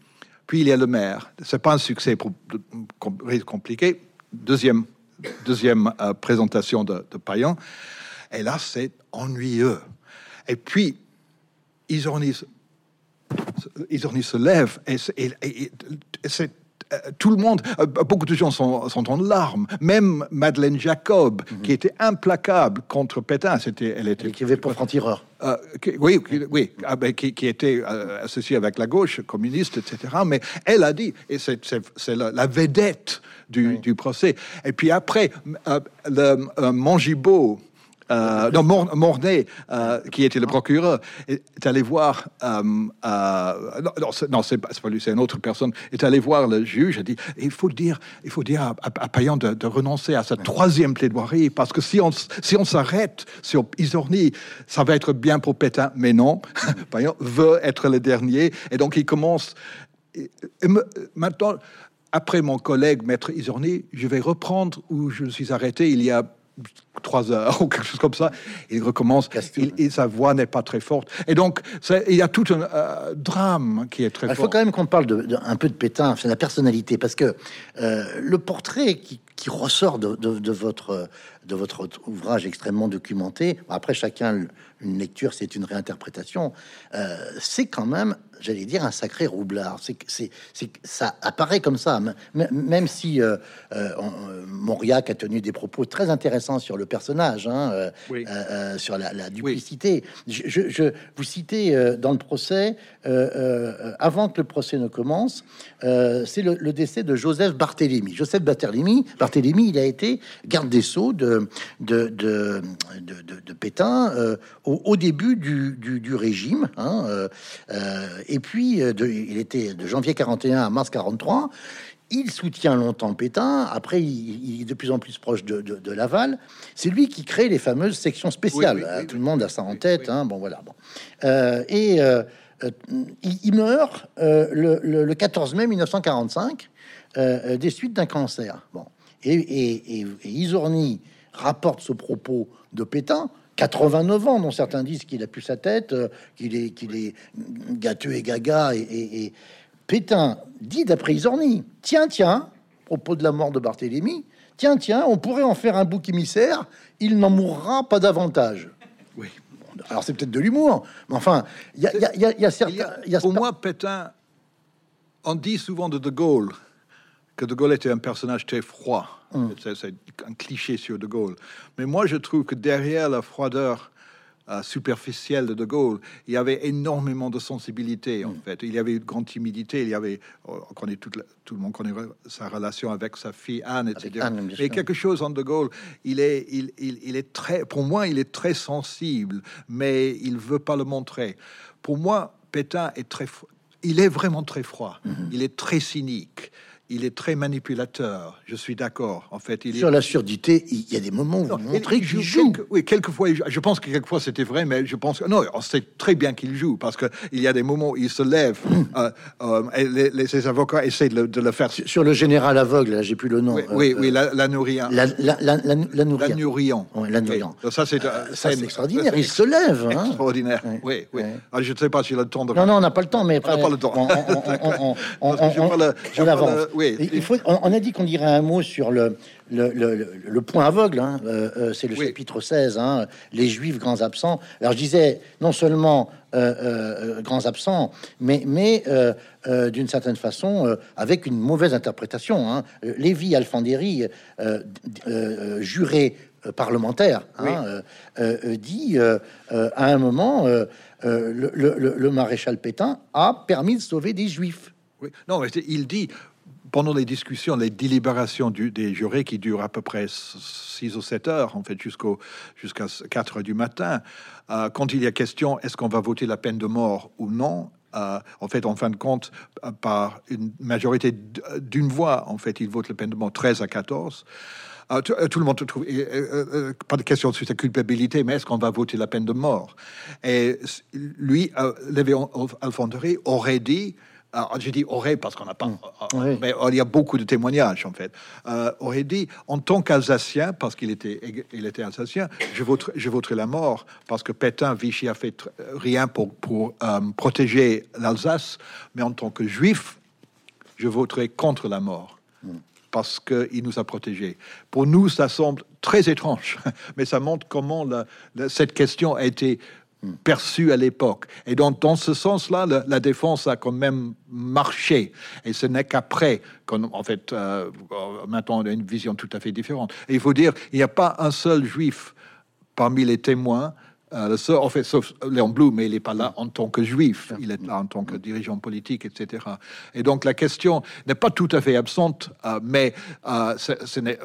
puis il y a le maire. C'est pas un succès compliqué. Deuxième, deuxième euh, présentation de, de Payan. Et là, c'est ennuyeux. Et puis, Isorni, se- Isorni se lève et, et- et- et c'est tout le monde, euh, beaucoup de gens sont, sont en larmes. Même Madeleine Jacob, qui était implacable contre Pétain, c'était, elle était qui avait pour franc-tireur. euh, oui, oui, ah ben, qui, qui était euh, associée avec la gauche communiste, etc. Mais elle a dit, et c'est, la, la vedette du, du procès. Et puis après, euh, le euh, Mongibaud, euh, non, Mor- Mornay, euh, qui était le procureur, est allé voir. euh, non, non, c'est, pas, lui, c'est une autre personne. Est allé voir le juge. A dit il faut dire, il faut dire à, à, à Payan de, de renoncer à sa troisième plaidoirie parce que si on si on s'arrête sur Isorni, ça va être bien pour Pétain. Mais non, Payan veut être le dernier et donc il commence. et- et me- maintenant, après mon collègue Maître Isorni, je vais reprendre où je me suis arrêté il y a trois heures ou quelque chose comme ça. Il recommence et sa voix n'est pas très forte. Et donc, il y a tout un euh, drame qui est très fort. Il faut quand même qu'on parle de, un peu de Pétain, c'est la personnalité, parce que euh, le portrait qui, ressort de, de, votre, de votre ouvrage extrêmement documenté, après chacun une lecture, c'est une réinterprétation, euh, c'est quand même j'allais dire, un sacré roublard. C'est, c'est, ça apparaît comme ça, même si euh, euh, Mauriac a tenu des propos très intéressants sur le personnage, hein, euh, euh, sur la, duplicité. Je, vous citez dans le procès, avant que le procès ne commence, c'est le, décès de Joseph Barthélemy. Joseph Barthélemy, Barthélemy, il a été garde des sceaux de, de, de, de, Pétain au, début du, du, régime. Hein, et puis, euh, il était de janvier 41 à mars 43. Il soutient longtemps Pétain. Après, il, est de plus en plus proche de, Laval. C'est lui qui crée les fameuses sections spéciales. Euh, tout le monde a ça en tête. Hein. Bon, voilà. Bon. Euh, et il, meurt le, 14 mai 1945 des suites d'un cancer. Bon. Et, et, rapporte ce propos de Pétain 89 ans, dont certains disent qu'il a plus sa tête, euh, qu'il est, qu'il est gâteux et gaga. Et, Pétain dit d'après Isorni, tiens, tiens, propos de la mort de Barthélemy, tiens, tiens, on pourrait en faire un bouc émissaire, il n'en mourra pas davantage. Alors c'est peut-être de l'humour, mais enfin, il y a, y, a, y a, certains... pour moi, Pétain, on dit souvent de De Gaulle que De Gaulle était un personnage très froid. Mm. C'est un cliché sur De Gaulle. Mais moi, je trouve que derrière la froideur euh, superficielle de De Gaulle, il y avait énormément de sensibilité, en mm. fait. Il y avait une grande timidité. Il y avait, oh, on connaît tout, tout le monde connaît sa relation avec sa fille Anne, etc. Mais quelque chose en De Gaulle, il est, il, il, est très, pour moi, il est très sensible, mais il veut pas le montrer. Pour moi, Pétain est très, il est vraiment très froid. Mm-hmm. Il est très cynique il est très manipulateur. Je suis d'accord. En fait, il sur la surdité, il y a des moments où vous montrez qu'il joue. oui, quelquefois, je pense que quelquefois c'était vrai, mais je pense que non, on sait très bien qu'il joue parce que il y a des moments où il se lève. Hum. Euh, euh, et les, ses avocats essaient de le, faire. Sur, le général aveugle, j'ai plus le nom. Oui, oui, euh, la, la. La, la, la, la, Ça, c'est ça, c'est extraordinaire. Il se lève. Hein. Extraordinaire. Oui, oui. Ah, je ne sais pas s'il a le temps de. Non, non, on n'a pas le temps, mais on n'a pas le temps. On, avance il faut, on, a dit qu'on dirait un mot sur le, le, point aveugle, hein. euh, euh, c'est le chapitre 16, hein, les juifs grands absents. Alors je disais non seulement euh, grands absents, mais, mais d'une certaine façon avec une mauvaise interprétation. Hein. Lévi Alfandéry, juré parlementaire, hein, dit à un moment le, maréchal Pétain a permis de sauver des juifs. Oui. Non, il dit pendant les discussions, les délibérations des jurés qui durent à peu près 6 ou 7 heures, en fait, jusqu'au, jusqu'à 4 heures du matin, euh, quand il y a question, est-ce qu'on va voter la peine de mort ou non euh, en fait, en fin de compte, euh, par une majorité d'une voix, en fait, il vote la peine de mort 13 à 14. tout, le monde trouve pas de question sur sa culpabilité, mais est-ce qu'on va voter la peine de mort? Et lui, Lévi Alfondry aurait dit alors, je dis aurait parce qu'on n'a pas, mm. euh, mais il y a beaucoup de témoignages en fait. Euh, aurait dit en tant qu'Alsacien, parce qu'il était, il était Alsacien, je voterai, je voterai la mort parce que Pétain, Vichy a fait rien pour, pour euh, protéger l'Alsace, mais en tant que Juif, je voterai contre la mort. Mm. Parce qu'il nous a protégés. Pour nous, ça semble très étrange, mais ça montre comment cette question a été perçu à l'époque. Et donc, dans ce sens-là, la, défense a quand même marché. Et ce n'est qu'après qu'en fait, euh, maintenant, on a une vision tout à fait différente. Et il faut dire, il n'y a pas un seul juif parmi les témoins. Euh, le seul, en fait, sauf Léon Blum, mais il n'est pas là en tant que juif, il est là en tant que dirigeant politique, etc. Et donc la question n'est pas tout à fait absente, euh, mais ce n'est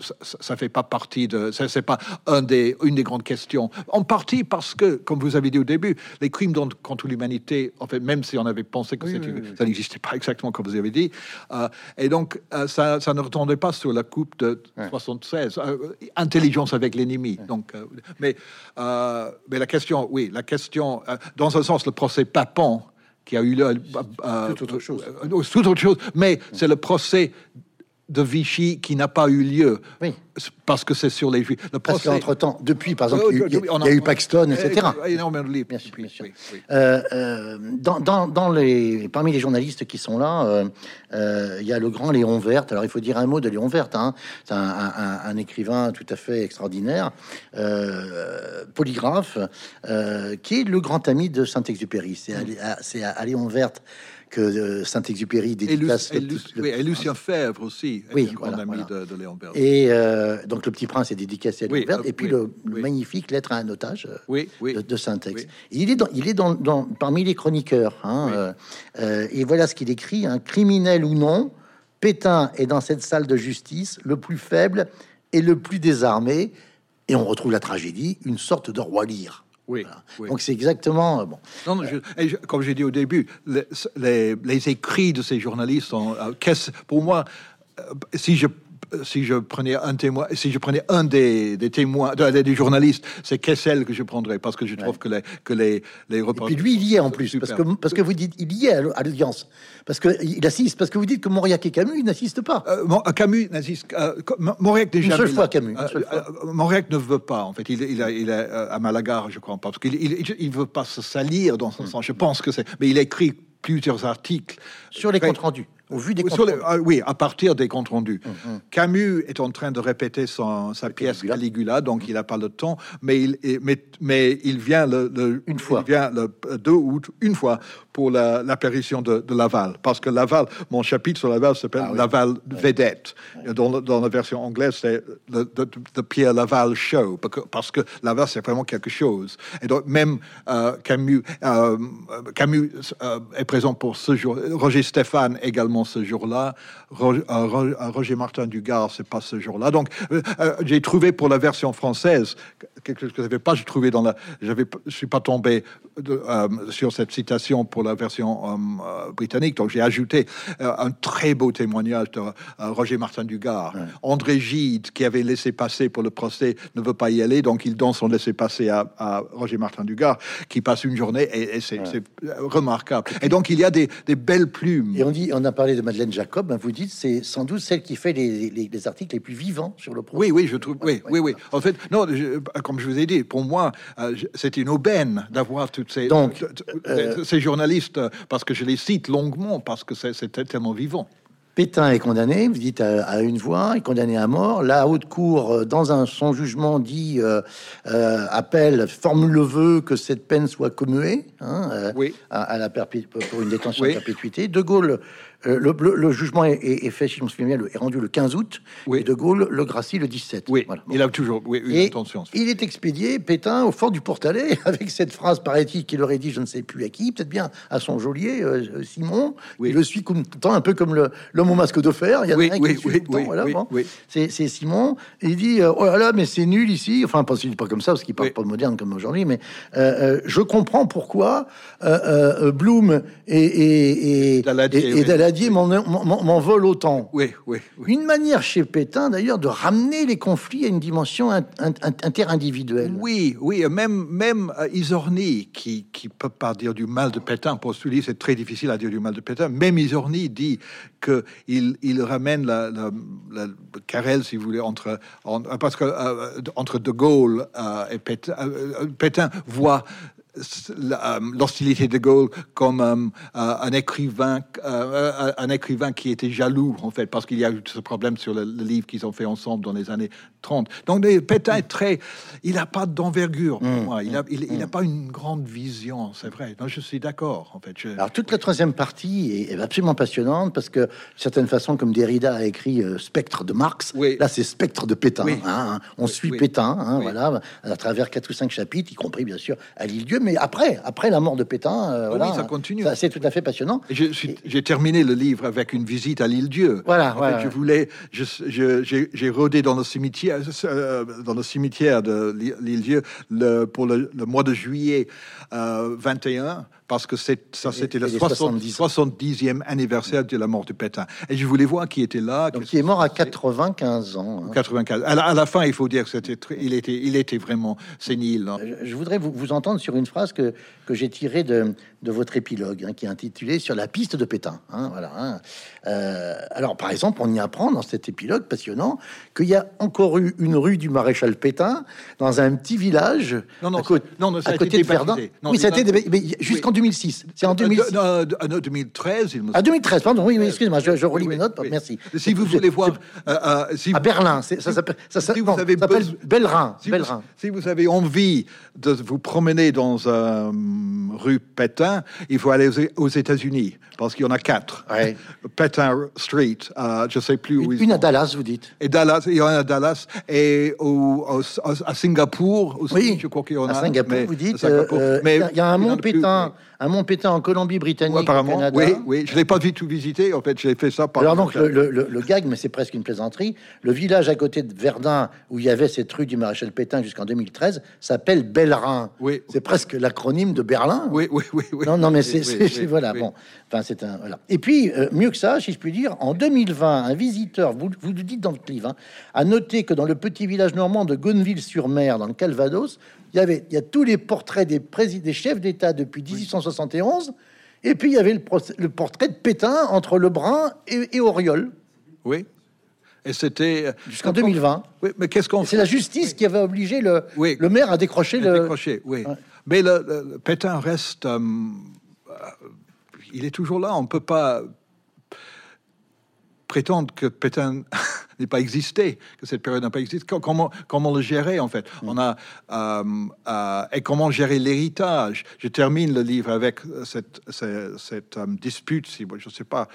ça, ne fait pas partie de, ça c'est pas un des, une des grandes questions. En partie parce que, comme vous avez dit au début, les crimes contre l'humanité, en fait, même si on avait pensé que ça n'existait pas exactement comme vous avez dit, euh, et donc euh, ça, ça, ne retournait pas sur la coupe de 76, euh, intelligence avec l'ennemi. Donc, mais, mais la question, oui, la question, dans un sens, le procès Papon qui a eu lieu, autre chose, toute autre chose, mais c'est le procès de Vichy qui n'a pas eu lieu. Oui. Parce que c'est sur les juifs. Le Parce procès- qu'entre-temps, depuis, par exemple, Oh, il y a, eu Paxton, etc. Eh, énormément de livres. Bien sûr, bien sûr. oui, oui. Euh, euh, dans, dans, dans les, parmi les journalistes qui sont là, euh, euh, il y a le grand Léon Vert. Alors, il faut dire un mot de Léon Vert. Hein. C'est un, un- un- un écrivain tout à fait extraordinaire, euh, polygraphe, euh, qui est le grand ami de Saint-Exupéry. C'est à, à- Léon Vert que euh, Saint-Exupéry Et, dédicace et le oui, et Lucien Fèvre aussi, Oui, un grand voilà, ami. De, de Léon. Et euh, donc le petit prince est dédicacé à Oui, Léon Vert. euh, et puis oui, le, le oui. magnifique lettre à un otage. Oui, oui. de, de Saint-Ex. Oui. Il est, dans, il est dans, dans- parmi les chroniqueurs. hein, Oui. euh, et voilà ce qu'il écrit un criminel ou non, Pétain est dans cette salle de justice le plus faible et le plus désarmé. Et on retrouve la tragédie, une sorte de roi lyre. Oui, Voilà. oui. Donc c'est exactement euh, bon. Non, non, je- et je- comme j'ai dit au début, les, les- les écrits de ces journalistes sont, euh, pour moi, euh, si je si je prenais un témoin, si je prenais un des, des témoins, de- des journalistes, c'est Kessel que je prendrais parce que je trouve que les que les les Et puis lui, il y est en plus, parce que, parce que vous dites, il y est à l'audience, parce que il assiste, parce que vous dites que Mauriac et Camus n'assistent pas. Euh, Mon- Camus n'assiste. Euh, Mauriac déjà. Une seule fois, Camus, une euh, seule fois. euh, Mauriac ne veut pas. En fait, il, est- il, a- il est euh, à Malaga, je crois, parce qu'il il, il- veut pas se salir dans son sens. Je pense que c'est. Mais il écrit plusieurs articles sur les comptes rendus, au vu des Sur les- ah oui, à partir des comptes rendus. Hum, Camus est en train de répéter son, sa pièce Caligula. Caligula, donc il n'a pas le temps, mais il, mais, mais il vient le, le- Une fois. Il vient le 2 août, une fois, pour la- l'apparition de, de Laval. Parce que Laval, mon chapitre sur Laval s'appelle Ah oui. Laval Vedette. Et Dans, dans la version anglaise, c'est the Pierre Laval Show, parce que, parce que Laval, c'est vraiment quelque chose. Et donc, même euh, Camus, euh, Camus euh, est présent pour ce jour. Roger Stéphane également ce jour-là. Roger, euh, euh, Roger Martin Dugard, c'est pas ce jour-là. Donc, euh, j'ai trouvé pour la version française quelque chose que je n'avais pas trouvé dans la. J'avais, pas- je suis pas tombé de- euh, sur cette citation pour la version euh, britannique. Donc, j'ai ajouté un très beau témoignage de Roger Martin Dugard. André Gide, qui avait laissé passer pour le procès, ne veut pas y aller, donc il donne son laissé passer à, à Roger Martin Dugard, qui passe une journée et, et c'est, remarquable. Et donc, il y a des, des belles plumes. Et on dit, on a parlé de Madeleine Jacob, ben, vous dites, c'est sans doute celle qui fait les, les- les articles les plus vivants sur le procès. Oui, oui, je trouve. Oui, oui, oui. En fait, non, je- comme je vous ai dit, pour moi, euh, c'était une aubaine d'avoir toutes ces, Donc, t- ces journalistes, euh, parce que je les cite longuement, parce que c'est- tellement vivant. Pétain est condamné, vous dites à, à une voix, est condamné à mort. La haute cour, euh, dans un, son jugement, dit euh, euh, appelle, formule le vœu que cette peine soit commuée hein, euh, Oui. à, à la pour une détention Oui. à perpétuité. De Gaulle, euh, le, le- le jugement est, est- est fait, si je me souviens bien, le- est rendu le 15 août. Oui. Et De Gaulle le gracie le 17. Oui, Voilà. il a toujours oui, Et l'intention. il est expédié, Pétain, au fort du Portalet, avec cette phrase, paraît-il, qu'il aurait dit, je ne sais plus à qui, peut-être bien à son geôlier, euh, Simon. Oui. Il le suit comme, tout le temps, un peu comme le- l'homme au masque de fer. Il y en a Oui, un qui suit oui, tout le temps, oui, voilà, oui, bon. oui. C'est Simon. Il dit, euh, oh là là, mais c'est nul ici. Enfin, pas, pas comme ça, parce qu'il parle Oui. pas moderne comme aujourd'hui, mais euh, euh, je comprends pourquoi euh, euh, Bloom et, et, et, Daladier, et- oui. Daladier m'en- m'en m'en veulent autant. Oui, oui, oui. Une manière chez Pétain, d'ailleurs, de ramener les conflits à une dimension in- in- interindividuelle. Oui, oui, même, même euh, Isorni, qui qui peut pas dire du mal de Pétain, pour celui c'est très difficile à dire du mal de Pétain, même Isorni dit que il, ramène la, la, la querelle, si vous voulez, entre, en- parce que euh, entre De Gaulle euh, et Pétain, euh, Pétain voit euh, l'hostilité de Gaulle comme euh, euh, un écrivain euh, un écrivain qui était jaloux en fait parce qu'il y a eu ce problème sur le, le livre qu'ils ont fait ensemble dans les années 30 donc Pétain est très il n'a pas d'envergure pour moi il a il, il a pas une grande vision c'est vrai non je suis d'accord en fait Je- Alors toute la troisième partie est, absolument passionnante parce que, de certaine façon, comme Derrida a écrit euh, Spectre de Marx, Oui. là c'est Spectre de Pétain. Oui. hein, hein. On suit. Pétain, hein, voilà, à travers quatre ou cinq chapitres, y compris bien sûr à l'île-dieu. Mais après, après la mort de Pétain, euh, oui, ça continue. C'est tout à fait passionnant. J'ai terminé le livre avec une visite à l'île Dieu. Voilà, En voilà. fait, je voulais, j'ai rôdé dans le cimetière, euh, dans le cimetière de l'île l'île Dieu le, pour le, le mois de juillet euh, 21 parce que c'est, ça, c'était le les 70, 70e anniversaire de la mort de Pétain. Et je voulais voir qui était là. Donc, il est mort à qui s'est passé. 95 ans. hein. 95. À la, à la fin, il faut dire que c'était, très- il était, il était vraiment sénile. hein. Je, je voudrais vous, vous entendre sur une phrase que, que j'ai tirée de, de votre épilogue, hein, qui est intitulée Sur la piste de Pétain. hein, voilà, hein. Euh, alors, par exemple, on y apprend dans cet épilogue passionnant qu'il y a encore eu une rue du maréchal Pétain dans un petit village Non, non, à, côté- non, non, ça à côté de Verdun. Non, oui, ça a été jusqu'en 2006. C'est en 2006. Euh, de- euh, 2013, il me À 2013, pardon, oui, oui excusez-moi, je, relis oui, mes notes, merci. Si vous voulez voir, euh, À Berlin, c'est- ça s'appelle ça, Si vous avez ça s'appelle Bellerin. si vous, si vous avez envie de vous promener dans euh, rue Pétain, il faut aller aux, États-Unis parce qu'il y en a quatre. Ouais. Pétain Street, euh, je sais plus où Une, ils une à. Dallas, vous dites. Et Dallas, il y en a à Dallas et au, au- à Singapour aussi. Oui, je crois qu'il y en a. à Singapour, mais- vous dites. Singapour. euh, Mais il y a- il y a un mont Pétain. Un mont Pétain en Colombie-Britannique, Ouais, au apparemment, Canada. oui, oui, je l'ai pas du tout visité. En fait, j'ai fait ça par. Alors donc le, le- gag, mais c'est presque une plaisanterie. Le village à côté de Verdun où il y avait cette rue du maréchal Pétain jusqu'en 2013 s'appelle Bellerin. Oui. C'est presque l'acronyme de Berlin. Oui, oui, oui, oui. Non, non, mais c'est oui, voilà. Bon, enfin c'est un voilà. Et puis euh, mieux que ça, si je puis dire, en 2020, un visiteur, vous vous le dites dans le livre, hein, a noté que dans le petit village normand de Gonneville-sur-Mer, dans le Calvados, il y avait il y a tous les portraits des présidents, des chefs d'État depuis 1871, et puis il y avait le, le portrait de Pétain entre Lebrun et, et Auriol Oui. Et c'était. euh, jusqu'en 2020. Oui, mais qu'est-ce qu'on C'est la justice qui avait obligé le, Oui. le maire à décrocher le. décroché, oui. Ouais. Mais le, Pétain reste. euh, euh, il est toujours là. On ne peut pas prétendre que Pétain n'ait pas existé, que cette période n'a pas existé. Co- Comment, comment le gérer, en fait? On a. euh, euh, et comment gérer l'héritage? Je termine le livre avec cette, cette, cette, euh, dispute, si je ne sais pas,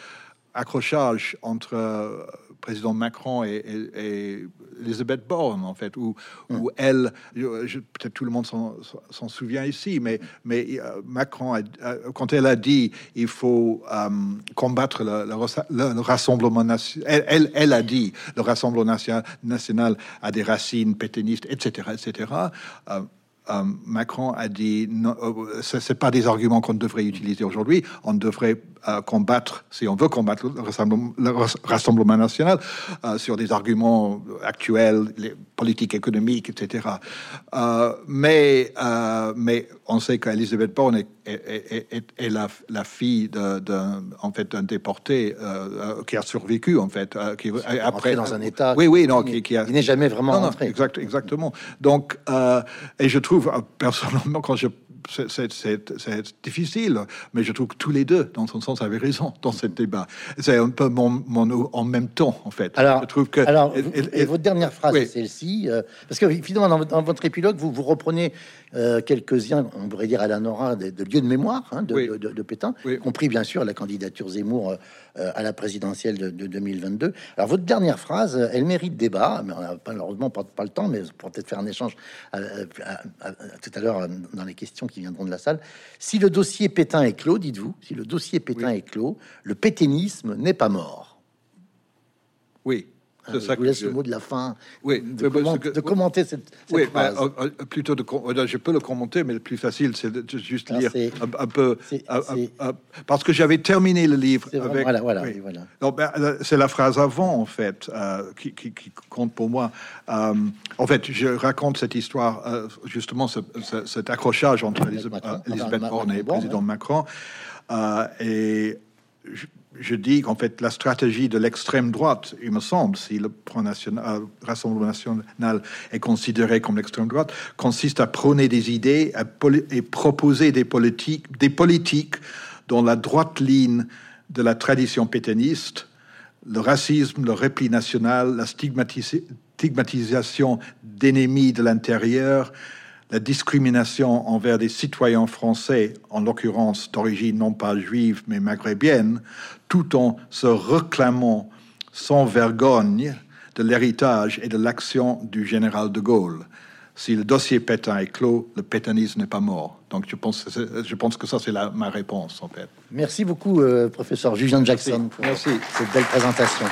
accrochage entre euh, président Macron et, et- et Elisabeth Borne, en fait, où, où elle, peut-être tout le monde s'en souvient ici, mais, mais euh, Macron, a- a- quand elle a dit il faut euh, combattre le, rassemblement national, elle, elle, elle a dit le rassemblement national, national a des racines pétainistes, etc., etc. Macron a dit non, ce c'est pas des arguments qu'on devrait utiliser aujourd'hui. On devrait euh, combattre, si on veut combattre le rassemblement, le ras- rassemblement national, euh, sur des arguments actuels, les politiques économiques, etc. Euh, mais, euh, mais on sait qu'Elisabeth Borne est, est, est- est- est la, la fille d'un en fait déporté qui a survécu en fait, qui rentré dans un état Oui, oui, non, qui- a n'est jamais vraiment Non, non, exact- exactement. Donc, et je trouve, personnellement, quand je. C'est- difficile, mais je trouve que tous les deux, dans son sens, avaient raison dans ce débat. C'est un peu mon, mon- en même temps, en fait. Alors, je trouve que. alors et- votre dernière phrase, oui. celle-ci, euh, parce que finalement, dans, votre- dans votre épilogue, vous, vous reprenez euh, quelques-uns, on pourrait dire à la Nora, de, de lieux de mémoire hein, de, Oui. de- de- Pétain, Oui. compris bien sûr la candidature Zemmour euh, à la présidentielle de, de 2022. Alors, votre dernière phrase, euh, elle mérite débat, mais on n'a pas- malheureusement pas, pas le temps, mais pour peut-être faire un échange euh, à- à- à- tout à l'heure euh, dans les questions qui viendront de la salle. Si le dossier Pétain est clos, dites-vous, si le dossier Pétain est clos, le pétainisme n'est pas mort. Oui, Ah, c'est je ça vous que laisse je- le mot de la fin. Oui, de, mais parce comment- que- de commenter cette, cette Oui, phrase. euh, euh, plutôt de, euh, je peux le commenter, mais le plus facile, c'est de, juste Ah, lire un, un peu, un- un- parce que j'avais terminé le livre vraiment- avec. voilà, voilà, oui. voilà. Ben, euh, c'est la phrase avant, en fait, euh, qui, qui- qui compte pour moi. Euh, en fait, je raconte cette histoire, euh, justement, ce- ce- cet accrochage entre Elisabeth, euh, Elisabeth Borne et le Macron, président Macron. Euh, et je, dis qu'en fait, la stratégie de l'extrême droite, il me semble, si le euh, Rassemblement national est considéré comme l'extrême droite, consiste à prôner des idées et proposer des politiques, des politiques dont la droite ligne de la tradition pétainiste, le racisme, le repli national, la stigmatisation d'ennemis de l'intérieur, la discrimination envers des citoyens français, en l'occurrence d'origine non pas juive mais maghrébienne, tout en se réclamant sans vergogne de l'héritage et de l'action du général de Gaulle. Si le dossier Pétain est clos, le pétainisme n'est pas mort. Donc je pense, que c'est- je pense que ça, c'est ma réponse, en fait. Merci beaucoup, euh, professeur Julien Jackson, pour Merci. cette belle présentation.